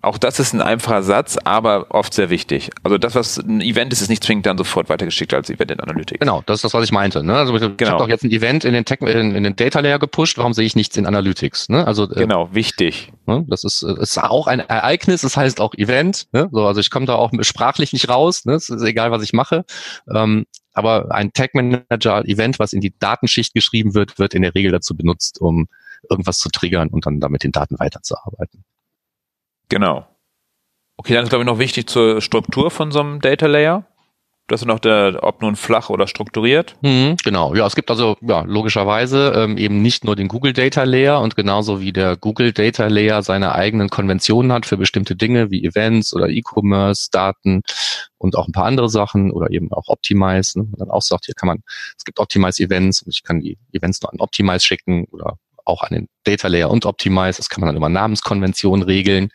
Auch das ist ein einfacher Satz, aber oft sehr wichtig. Also das, was ein Event ist, ist nicht zwingend dann sofort weitergeschickt als Event in Analytics. Genau, das ist das, was ich meinte. Ne? Also ich genau. habe doch jetzt ein Event in den, Tech, in, in, den Data Layer gepusht, warum sehe ich nichts in Analytics? Ne? Also, äh, genau, wichtig. Ne? Das ist, äh, ist auch ein Ereignis, das heißt auch Event. Ne? So, also ich komme da auch sprachlich nicht raus, ne? es ist egal, was ich mache. Ähm, aber ein Tag Manager Event, was in die Datenschicht geschrieben wird, wird in der Regel dazu benutzt, um irgendwas zu triggern und dann damit den Daten weiterzuarbeiten. Genau. Okay, dann ist glaube ich noch wichtig zur Struktur von so einem Data Layer. Das ist noch der, ob nun flach oder strukturiert. Mhm, genau, ja, es gibt also ja logischerweise ähm, eben nicht nur den Google Data Layer und genauso wie der Google Data Layer seine eigenen Konventionen hat für bestimmte Dinge wie Events oder E-Commerce, Daten und auch ein paar andere Sachen oder eben auch Optimize. Ne? Man dann auch sagt, hier kann man, es gibt Optimize Events und ich kann die Events nur an Optimize schicken oder auch an den Data Layer und Optimize. Das kann man dann über Namenskonventionen regeln.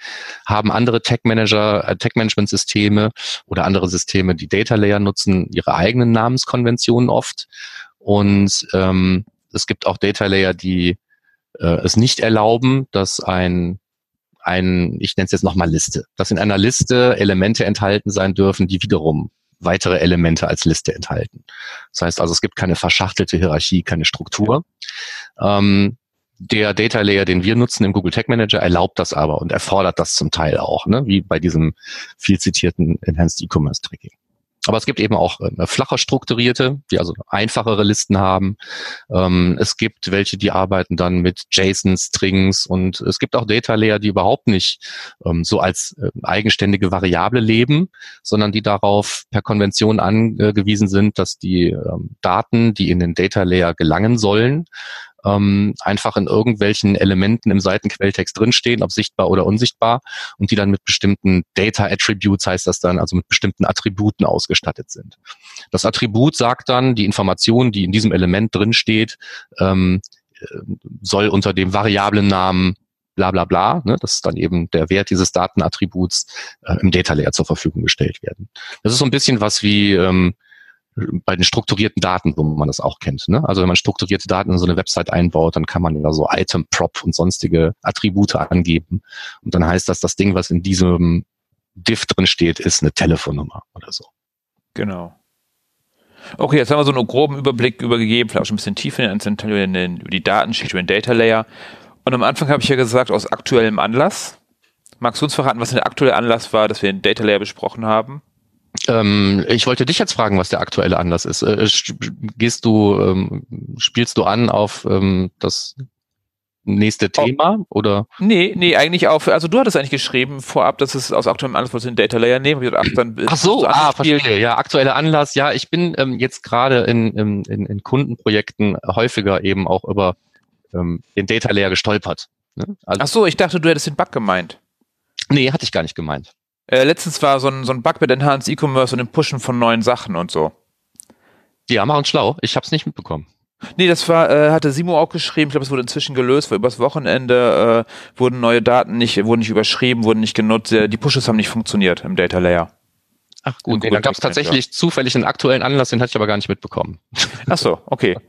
Haben andere Tech Manager, äh, Tech Management Systeme oder andere Systeme, die Data Layer nutzen, ihre eigenen Namenskonventionen oft. Und ähm, es gibt auch Data Layer, die äh, es nicht erlauben, dass ein ein, ich nenne es jetzt nochmal Liste, dass in einer Liste Elemente enthalten sein dürfen, die wiederum weitere Elemente als Liste enthalten. Das heißt also, es gibt keine verschachtelte Hierarchie, keine Struktur. Ähm, der Data Layer, den wir nutzen im Google Tag Manager, erlaubt das aber und erfordert das zum Teil auch, ne? wie bei diesem viel zitierten Enhanced E-Commerce Tracking. aber es gibt eben auch äh, flacher strukturierte, die also einfachere Listen haben. Ähm, es gibt welche, die arbeiten dann mit JSON-Strings und es gibt auch Data Layer, die überhaupt nicht ähm, so als äh, eigenständige Variable leben, sondern die darauf per Konvention angewiesen sind, dass die ähm, Daten, die in den Data Layer gelangen sollen, ähm, einfach in irgendwelchen Elementen im Seitenquelltext drinstehen, ob sichtbar oder unsichtbar, und die dann mit bestimmten Data Attributes heißt das dann, also mit bestimmten Attributen ausgestattet sind. Das Attribut sagt dann, die Information, die in diesem Element drinsteht, ähm, äh, soll unter dem Variablennamen bla bla bla, ne, das ist dann eben der Wert dieses Datenattributs äh, im Data Layer zur Verfügung gestellt werden. Das ist so ein bisschen was wie ähm, bei den strukturierten Daten, wo man das auch kennt. Ne? Also wenn man strukturierte Daten in so eine Website einbaut, dann kann man da so Item, Prop und sonstige Attribute angeben. Und dann heißt das, das Ding, was in diesem Diff drin steht, ist eine Telefonnummer oder so. Genau. Okay, jetzt haben wir so einen groben Überblick übergegeben, vielleicht auch schon ein bisschen tiefer in den, über die Datenschicht, über den Data Layer. Und am Anfang habe ich ja gesagt, aus aktuellem Anlass. Magst du uns verraten, was der aktuelle Anlass war, dass wir den Data Layer besprochen haben? Ähm, ich wollte dich jetzt fragen, was der aktuelle Anlass ist. Äh, gehst du, ähm, spielst du an auf ähm, das nächste. Thema oh. oder? Nee, nee, eigentlich auf, also du hattest eigentlich geschrieben vorab, dass es aus aktuellem Anlass wolltest du den Data Layer nehmen. Ach, dann ach so, ah, verstehe. Ja, aktueller Anlass. Ja, ich bin ähm, jetzt gerade in, in, in Kundenprojekten häufiger eben auch über ähm, den Data Layer gestolpert. Ne? Also, ach so, ich dachte, du hättest den Bug gemeint. Nee, hatte ich gar nicht gemeint. Äh, letztens war so ein, so ein Bug mit Enhanced E-Commerce und dem Pushen von neuen Sachen und so. Ja, machen schlau. Ich habe es nicht mitbekommen. Nee, das war, äh, hatte Simo auch geschrieben. Ich glaube, es wurde inzwischen gelöst, weil übers Wochenende äh, wurden neue Daten nicht, wurden nicht überschrieben, wurden nicht genutzt. Die Pushes haben nicht funktioniert im Data Layer. Ach gut, nee, da gab es tatsächlich zufällig einen aktuellen Anlass, den hatte ich aber gar nicht mitbekommen. Ach so, okay.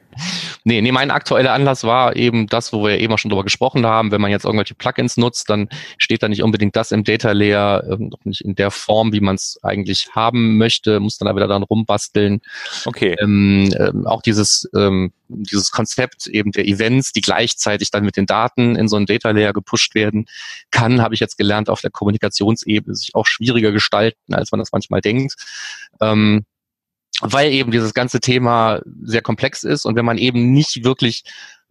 nee, nee, mein aktueller Anlass war eben das, wo wir eben auch schon drüber gesprochen haben. Wenn man jetzt irgendwelche Plugins nutzt, dann steht da nicht unbedingt das im Data Layer, äh, noch nicht in der Form, wie man es eigentlich haben möchte, muss dann da wieder dann rumbasteln. Okay. Ähm, ähm, auch dieses, ähm, dieses Konzept eben der Events, die gleichzeitig dann mit den Daten in so einen Data Layer gepusht werden, kann, habe ich jetzt gelernt, auf der Kommunikationsebene sich auch schwieriger gestalten, als man das manchmal denkt. Ähm, weil eben dieses ganze Thema sehr komplex ist und wenn man eben nicht wirklich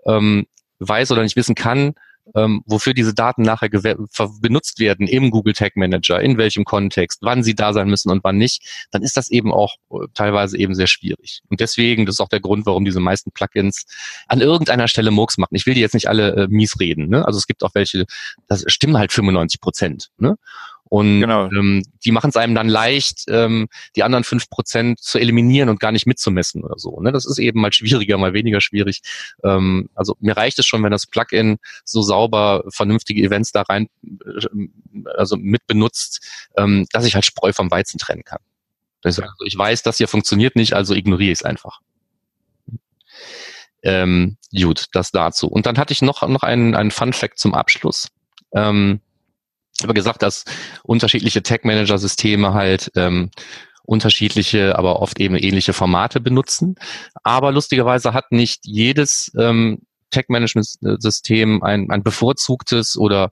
ähm, weiß oder nicht wissen kann, ähm, wofür diese Daten nachher benutzt werden im Google Tag Manager, in welchem Kontext, wann sie da sein müssen und wann nicht, dann ist das eben auch äh, teilweise eben sehr schwierig. Und deswegen, das ist auch der Grund, warum diese meisten Plugins an irgendeiner Stelle Murks machen. Ich will die jetzt nicht alle äh, mies reden. Ne? Also es gibt auch welche, das stimmen halt 95 Prozent. Ne? Und genau. ähm, die machen es einem dann leicht, ähm, die anderen fünf Prozent zu eliminieren und gar nicht mitzumessen oder so. Ne? Das ist eben mal schwieriger, mal weniger schwierig. Ähm, also mir reicht es schon, wenn das Plugin so sauber vernünftige Events da rein, äh, also mit benutzt, ähm, dass ich halt Spreu vom Weizen trennen kann. Also ich weiß, das hier funktioniert nicht, also ignoriere ich es einfach. Ähm, gut, das dazu. Und dann hatte ich noch, noch einen, einen Fun Fact zum Abschluss. Ähm, habe gesagt, dass unterschiedliche Tag-Manager-Systeme halt ähm, unterschiedliche, aber oft eben ähnliche Formate benutzen. Aber lustigerweise hat nicht jedes ähm, Tag-Management-System ein, ein bevorzugtes oder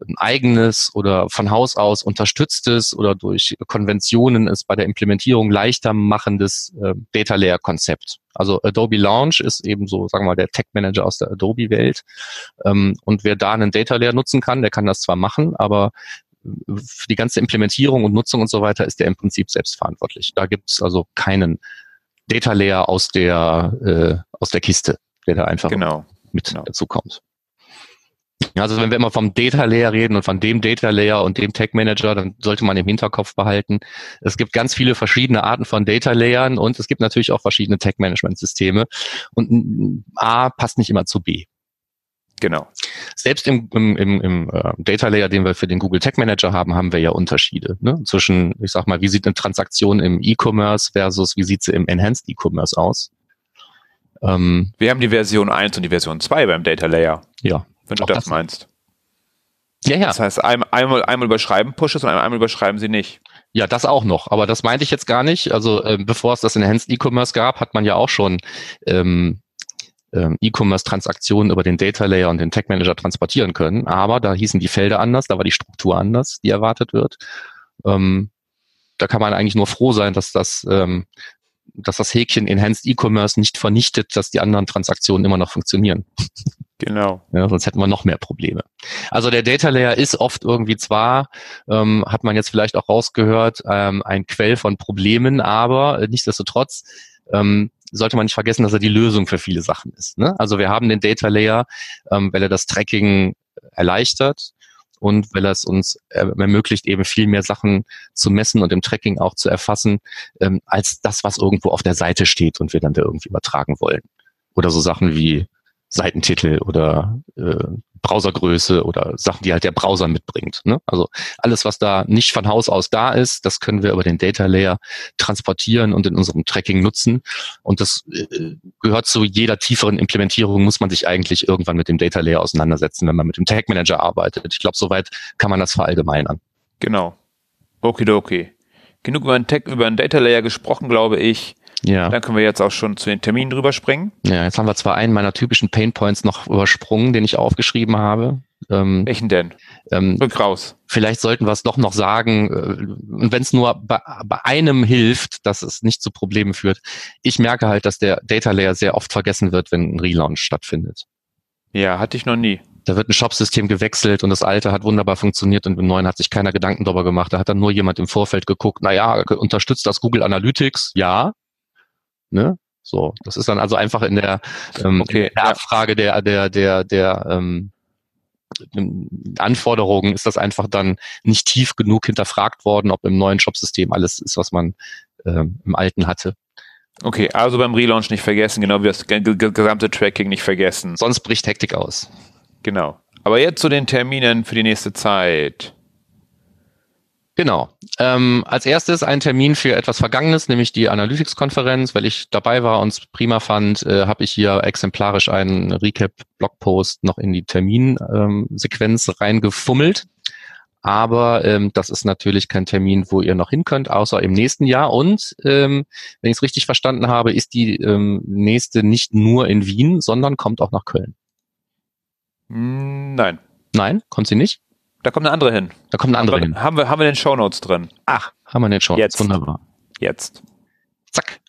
ein eigenes oder von Haus aus unterstütztes oder durch Konventionen es bei der Implementierung leichter machendes äh, Data Layer Konzept. Also Adobe Launch ist eben so, sagen wir mal, der Tech Manager aus der Adobe Welt. Ähm, und wer da einen Data Layer nutzen kann, der kann das zwar machen, aber für die ganze Implementierung und Nutzung und so weiter ist der im Prinzip selbst verantwortlich. Da gibt es also keinen Data Layer aus der äh, aus der Kiste, der da einfach genau. mit genau. dazu kommt. Also wenn wir immer vom Data Layer reden und von dem Data Layer und dem Tech Manager, dann sollte man im Hinterkopf behalten, es gibt ganz viele verschiedene Arten von Data Layern und es gibt natürlich auch verschiedene Tech Management Systeme und A passt nicht immer zu B. Genau. Selbst im, im, im, im äh, Data Layer, den wir für den Google Tech Manager haben, haben wir ja Unterschiede ne? zwischen, ich sag mal, wie sieht eine Transaktion im E-Commerce versus wie sieht sie im Enhanced E-Commerce aus. Ähm, wir haben die Version 1 und die Version 2 beim Data Layer. Ja, wenn du das, das, meinst. Ja, ja. Das heißt, einmal, einmal, einmal überschreiben Pushes und einmal überschreiben sie nicht. Ja, das auch noch. Aber das meinte ich jetzt gar nicht. Also äh, bevor es das Enhanced E-Commerce gab, hat man ja auch schon ähm, ähm, E-Commerce-Transaktionen über den Data Layer und den Tech Manager transportieren können. Aber da hießen die Felder anders, da war die Struktur anders, die erwartet wird. Ähm, da kann man eigentlich nur froh sein, dass das, ähm, dass das Häkchen Enhanced E-Commerce nicht vernichtet, dass die anderen Transaktionen immer noch funktionieren. Genau. Ja, sonst hätten wir noch mehr Probleme. Also der Data Layer ist oft irgendwie zwar, ähm, hat man jetzt vielleicht auch rausgehört, ähm, ein Quell von Problemen, aber äh, nichtsdestotrotz ähm, sollte man nicht vergessen, dass er die Lösung für viele Sachen ist. Ne? Also wir haben den Data Layer, ähm, weil er das Tracking erleichtert und weil er es uns äh, ermöglicht, eben viel mehr Sachen zu messen und im Tracking auch zu erfassen, ähm, als das, was irgendwo auf der Seite steht und wir dann da irgendwie übertragen wollen. Oder so Sachen wie Seitentitel oder äh, Browsergröße oder Sachen, die halt der Browser mitbringt. Ne? Also alles, was da nicht von Haus aus da ist, das können wir über den Data Layer transportieren und in unserem Tracking nutzen. Und das äh, gehört zu jeder tieferen Implementierung, muss man sich eigentlich irgendwann mit dem Data Layer auseinandersetzen, wenn man mit dem Tag Manager arbeitet. Ich glaube, soweit kann man das verallgemeinern. Genau. Okay, Genug über den, Tech, über den Data Layer gesprochen, glaube ich. Ja. Dann können wir jetzt auch schon zu den Terminen drüber springen. Ja, jetzt haben wir zwar einen meiner typischen Pain Points noch übersprungen, den ich aufgeschrieben habe. Ähm, Welchen denn? Ähm, Rück raus. Vielleicht sollten wir es doch noch sagen, äh, und wenn es nur bei, bei einem hilft, dass es nicht zu Problemen führt. Ich merke halt, dass der Data Layer sehr oft vergessen wird, wenn ein Relaunch stattfindet. Ja, hatte ich noch nie. Da wird ein Shop-System gewechselt und das alte hat wunderbar funktioniert und im neuen hat sich keiner Gedanken darüber gemacht. Da hat dann nur jemand im Vorfeld geguckt, na ja, unterstützt das Google Analytics? Ja. Ne? So, das ist dann also einfach in der, ähm, okay, in der Abfrage der, der, der, der ähm, Anforderungen ist das einfach dann nicht tief genug hinterfragt worden, ob im neuen Shop-System alles ist, was man ähm, im alten hatte. Okay, also beim Relaunch nicht vergessen, genau wie das gesamte Tracking nicht vergessen. Sonst bricht Hektik aus. Genau. Aber jetzt zu den Terminen für die nächste Zeit. Genau. Ähm, als erstes ein Termin für etwas Vergangenes, nämlich die Analytics-Konferenz. Weil ich dabei war und es prima fand, äh, habe ich hier exemplarisch einen Recap-Blogpost noch in die Terminsequenz ähm, reingefummelt. Aber ähm, das ist natürlich kein Termin, wo ihr noch hin könnt, außer im nächsten Jahr. Und ähm, wenn ich es richtig verstanden habe, ist die ähm, nächste nicht nur in Wien, sondern kommt auch nach Köln. Hm, nein. Nein, kommt sie nicht? Da kommt eine andere hin. Da kommt eine andere haben hin. Haben wir, haben wir den Show Notes drin? Ach, haben wir den Show Notes. Wunderbar. Jetzt. Zack.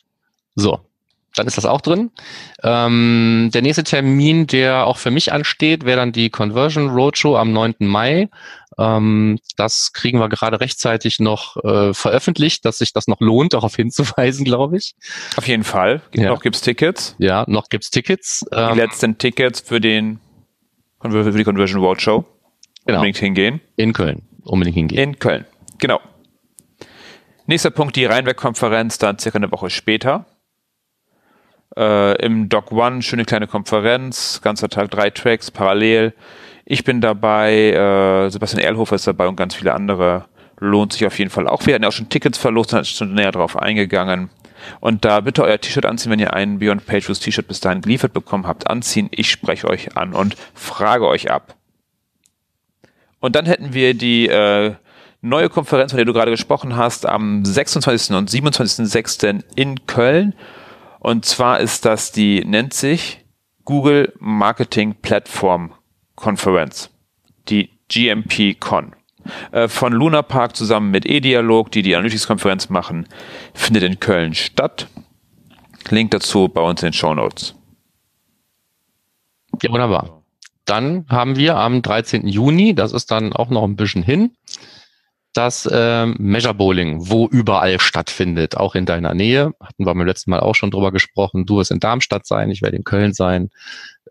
So. Dann ist das auch drin. Ähm, der nächste Termin, der auch für mich ansteht, wäre dann die Conversion Roadshow am 9. Mai. Ähm, das kriegen wir gerade rechtzeitig noch äh, veröffentlicht, dass sich das noch lohnt, darauf hinzuweisen, glaube ich. Auf jeden Fall. Ja. Noch gibt's Tickets. Ja, noch gibt's Tickets. Die ähm, letzten Tickets für den für die Conversion Roadshow. Genau. Unbedingt hingehen. In Köln. Unbedingt hingehen. In Köln. Genau. Nächster Punkt, die Rheinweg-Konferenz, dann circa eine Woche später. Äh, Im Doc One, schöne kleine Konferenz, ganzer Tag, drei Tracks parallel. Ich bin dabei, äh, Sebastian Erlhofer ist dabei und ganz viele andere. Lohnt sich auf jeden Fall auch. Wir hatten ja auch schon Tickets verlost, sind schon näher drauf eingegangen. Und da bitte euer T-Shirt anziehen, wenn ihr ein Beyond Pages T-Shirt bis dahin geliefert bekommen habt, anziehen. Ich spreche euch an und frage euch ab. Und dann hätten wir die äh, neue Konferenz, von der du gerade gesprochen hast, am 26. und 27.06. in Köln. Und zwar ist das die, nennt sich Google Marketing Platform Konferenz. Die GMP Con. Äh, von Luna Park zusammen mit E-Dialog, die die Analytics-Konferenz machen, findet in Köln statt. Link dazu bei uns in den Show Notes. Ja, wunderbar. Dann haben wir am 13. Juni, das ist dann auch noch ein bisschen hin, das ähm, Measure Bowling, wo überall stattfindet, auch in deiner Nähe. Hatten wir beim letzten Mal auch schon drüber gesprochen. Du wirst in Darmstadt sein, ich werde in Köln sein.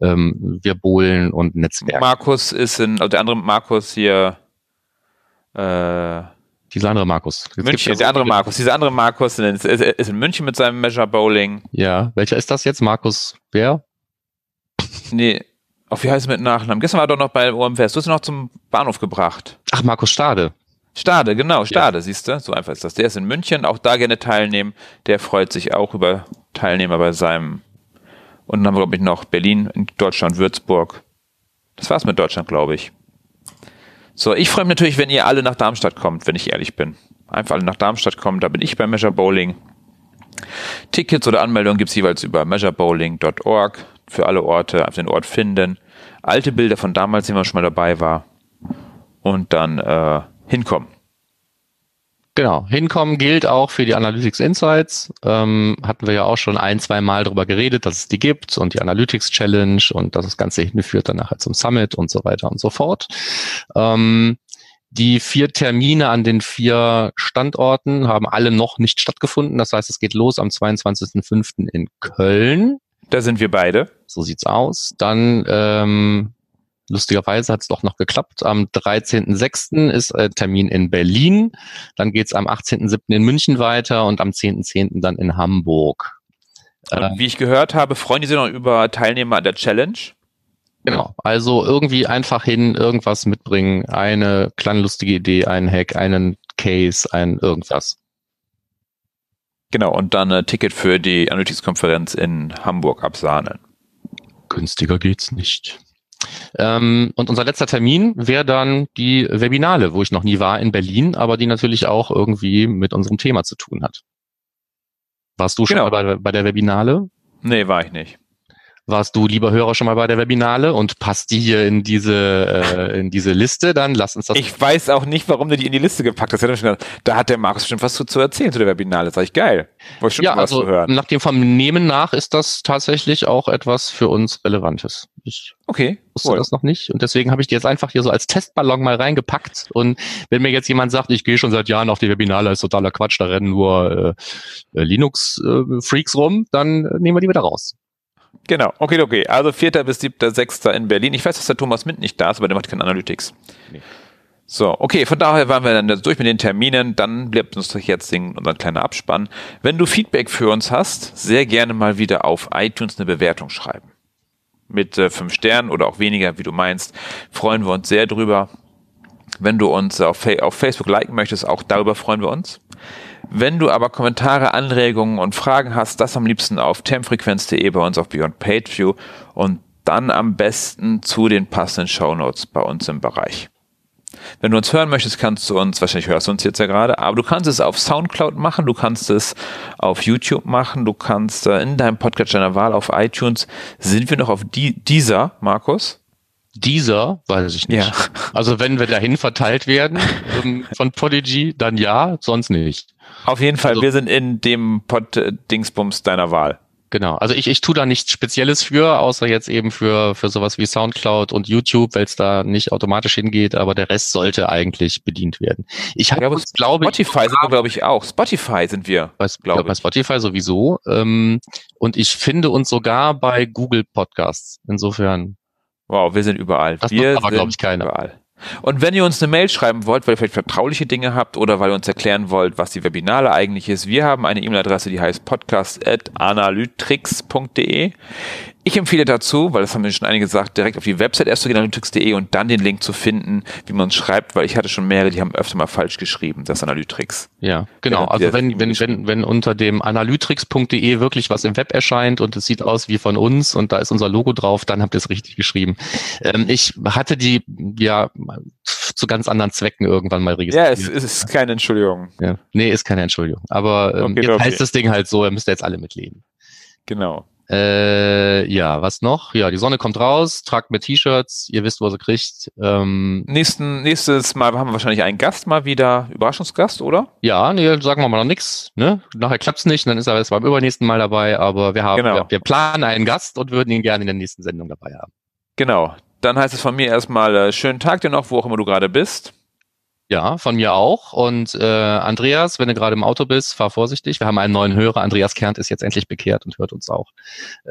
Ähm, wir bowlen und Netzwerk. Markus ist in, also der andere Markus hier äh, dieser andere Markus. Jetzt München, ja der andere Markus. Dieser andere Markus ist, ist in München mit seinem Measure Bowling. Ja, welcher ist das jetzt? Markus wer? Nee, auf wie heißt es mit Nachnamen? Gestern war er doch noch bei OMFest. Du hast ihn noch zum Bahnhof gebracht. Ach, Markus Stade. Stade, genau, Stade, ja. siehst du? So einfach ist das. Der ist in München, auch da gerne teilnehmen. Der freut sich auch über Teilnehmer bei seinem. Und dann haben wir, glaube ich, noch Berlin, in Deutschland, Würzburg. Das war's mit Deutschland, glaube ich. So, ich freue mich natürlich, wenn ihr alle nach Darmstadt kommt, wenn ich ehrlich bin. Einfach alle nach Darmstadt kommen, da bin ich bei Measure Bowling. Tickets oder Anmeldungen gibt's jeweils über measurebowling.org für alle Orte, auf den Ort finden. Alte Bilder von damals, wie man schon mal dabei war. Und dann äh, hinkommen. Genau, hinkommen gilt auch für die Analytics Insights. Ähm, hatten wir ja auch schon ein, zwei Mal darüber geredet, dass es die gibt und die Analytics Challenge und dass das Ganze hinführt dann nachher zum Summit und so weiter und so fort. Ähm, die vier Termine an den vier Standorten haben alle noch nicht stattgefunden. Das heißt, es geht los am 22.05. in Köln. Da sind wir beide. So sieht's aus. Dann ähm, Lustigerweise hat es doch noch geklappt. Am 13.06. ist äh, Termin in Berlin. Dann geht's am 18.07. in München weiter und am 10.10. dann in Hamburg. Äh, wie ich gehört habe, freuen die sich noch über Teilnehmer an der Challenge. Genau, also irgendwie einfach hin, irgendwas mitbringen, eine kleine lustige Idee, einen Hack, einen Case, ein irgendwas. Genau, und dann ein Ticket für die Analytics-Konferenz in Hamburg absahnen. Günstiger geht's nicht. Ähm, und unser letzter Termin wäre dann die Webinale, wo ich noch nie war in Berlin, aber die natürlich auch irgendwie mit unserem Thema zu tun hat. Warst du schon genau. mal bei, bei der Webinale? Nee, war ich nicht warst du, lieber Hörer, schon mal bei der Webinale und passt die hier in diese, äh, in diese Liste, dann lass uns das. Ich weiß auch nicht, warum du die in die Liste gepackt hast. Da hat der Markus bestimmt was zu, zu erzählen zu der Webinale. Das sag ich geil. Schon ja, was also, zu hören. Nach dem Vernehmen nach ist das tatsächlich auch etwas für uns Relevantes. Ich okay, wusste cool. das noch nicht und deswegen habe ich die jetzt einfach hier so als Testballon mal reingepackt und wenn mir jetzt jemand sagt, ich gehe schon seit Jahren auf die Webinale, ist totaler Quatsch, da rennen nur äh, Linux-Freaks äh, rum, dann nehmen wir die wieder raus. Genau, okay, okay. Also 4. bis 7. 6. in Berlin. Ich weiß, dass der Thomas Mint nicht da ist, aber der macht keine Analytics. Nee. So, okay, von daher waren wir dann durch mit den Terminen. Dann bleibt uns doch jetzt unser kleiner Abspann. Wenn du Feedback für uns hast, sehr gerne mal wieder auf iTunes eine Bewertung schreiben. Mit äh, fünf Sternen oder auch weniger, wie du meinst. Freuen wir uns sehr drüber. Wenn du uns auf, auf Facebook liken möchtest, auch darüber freuen wir uns. Wenn du aber Kommentare, Anregungen und Fragen hast, das am liebsten auf temfrequenz.de bei uns auf Beyond Pageview und dann am besten zu den passenden Shownotes bei uns im Bereich. Wenn du uns hören möchtest, kannst du uns, wahrscheinlich hörst du uns jetzt ja gerade, aber du kannst es auf Soundcloud machen, du kannst es auf YouTube machen, du kannst äh, in deinem Podcast deiner Wahl auf iTunes. Sind wir noch auf die, dieser, Markus? Dieser, weiß ich nicht. Ja. Also wenn wir dahin verteilt werden ähm, von Podigy, dann ja, sonst nicht. Auf jeden Fall, also, wir sind in dem Pod-Dingsbums deiner Wahl. Genau, also ich, ich tue da nichts Spezielles für, außer jetzt eben für, für sowas wie Soundcloud und YouTube, weil es da nicht automatisch hingeht, aber der Rest sollte eigentlich bedient werden. Ich habe, glaube, glaube Spotify sind wir, glaube ich, auch. Spotify sind wir, bei, glaube ich. Bei Spotify sowieso. Ähm, und ich finde uns sogar bei Google Podcasts. Insofern. Wow, wir sind überall. Das wir aber, glaube ich, keiner. Überall. Und wenn ihr uns eine Mail schreiben wollt, weil ihr vielleicht vertrauliche Dinge habt oder weil ihr uns erklären wollt, was die Webinale eigentlich ist, wir haben eine E-Mail-Adresse, die heißt podcast.analytrix.de. Ich empfehle dazu, weil das haben mir schon einige gesagt, direkt auf die Website erst zu gehen, analytrix.de und dann den Link zu finden, wie man es schreibt, weil ich hatte schon mehrere, die haben öfter mal falsch geschrieben, das Analytrix. Ja, genau. Also wenn, wenn, wenn, wenn unter dem analytrix.de wirklich was im Web erscheint und es sieht aus wie von uns und da ist unser Logo drauf, dann habt ihr es richtig geschrieben. Ähm, ich hatte die ja zu ganz anderen Zwecken irgendwann mal registriert. Ja, es, es ist keine Entschuldigung. Ja. Nee, ist keine Entschuldigung. Aber ähm, okay, jetzt okay. heißt das Ding halt so, ihr müsst jetzt alle mitleben. Genau. Äh, ja, was noch? Ja, die Sonne kommt raus, tragt mit T-Shirts, ihr wisst, wo ihr kriegt. Ähm, Nächsten, nächstes Mal haben wir wahrscheinlich einen Gast mal wieder, Überraschungsgast, oder? Ja, nee, sagen wir mal noch nichts. Ne? Nachher klappt's nicht, dann ist er jetzt beim übernächsten Mal dabei, aber wir haben, genau. wir, wir planen einen Gast und würden ihn gerne in der nächsten Sendung dabei haben. Genau. Dann heißt es von mir erstmal äh, schönen Tag dir noch, wo auch immer du gerade bist. Ja, von mir auch. Und äh, Andreas, wenn du gerade im Auto bist, fahr vorsichtig. Wir haben einen neuen Hörer. Andreas Kernt ist jetzt endlich bekehrt und hört uns auch.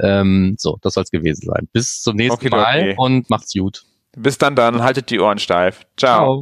Ähm, so, das soll es gewesen sein. Bis zum nächsten okay, Mal okay. und macht's gut. Bis dann dann, haltet die Ohren steif. Ciao. Ciao.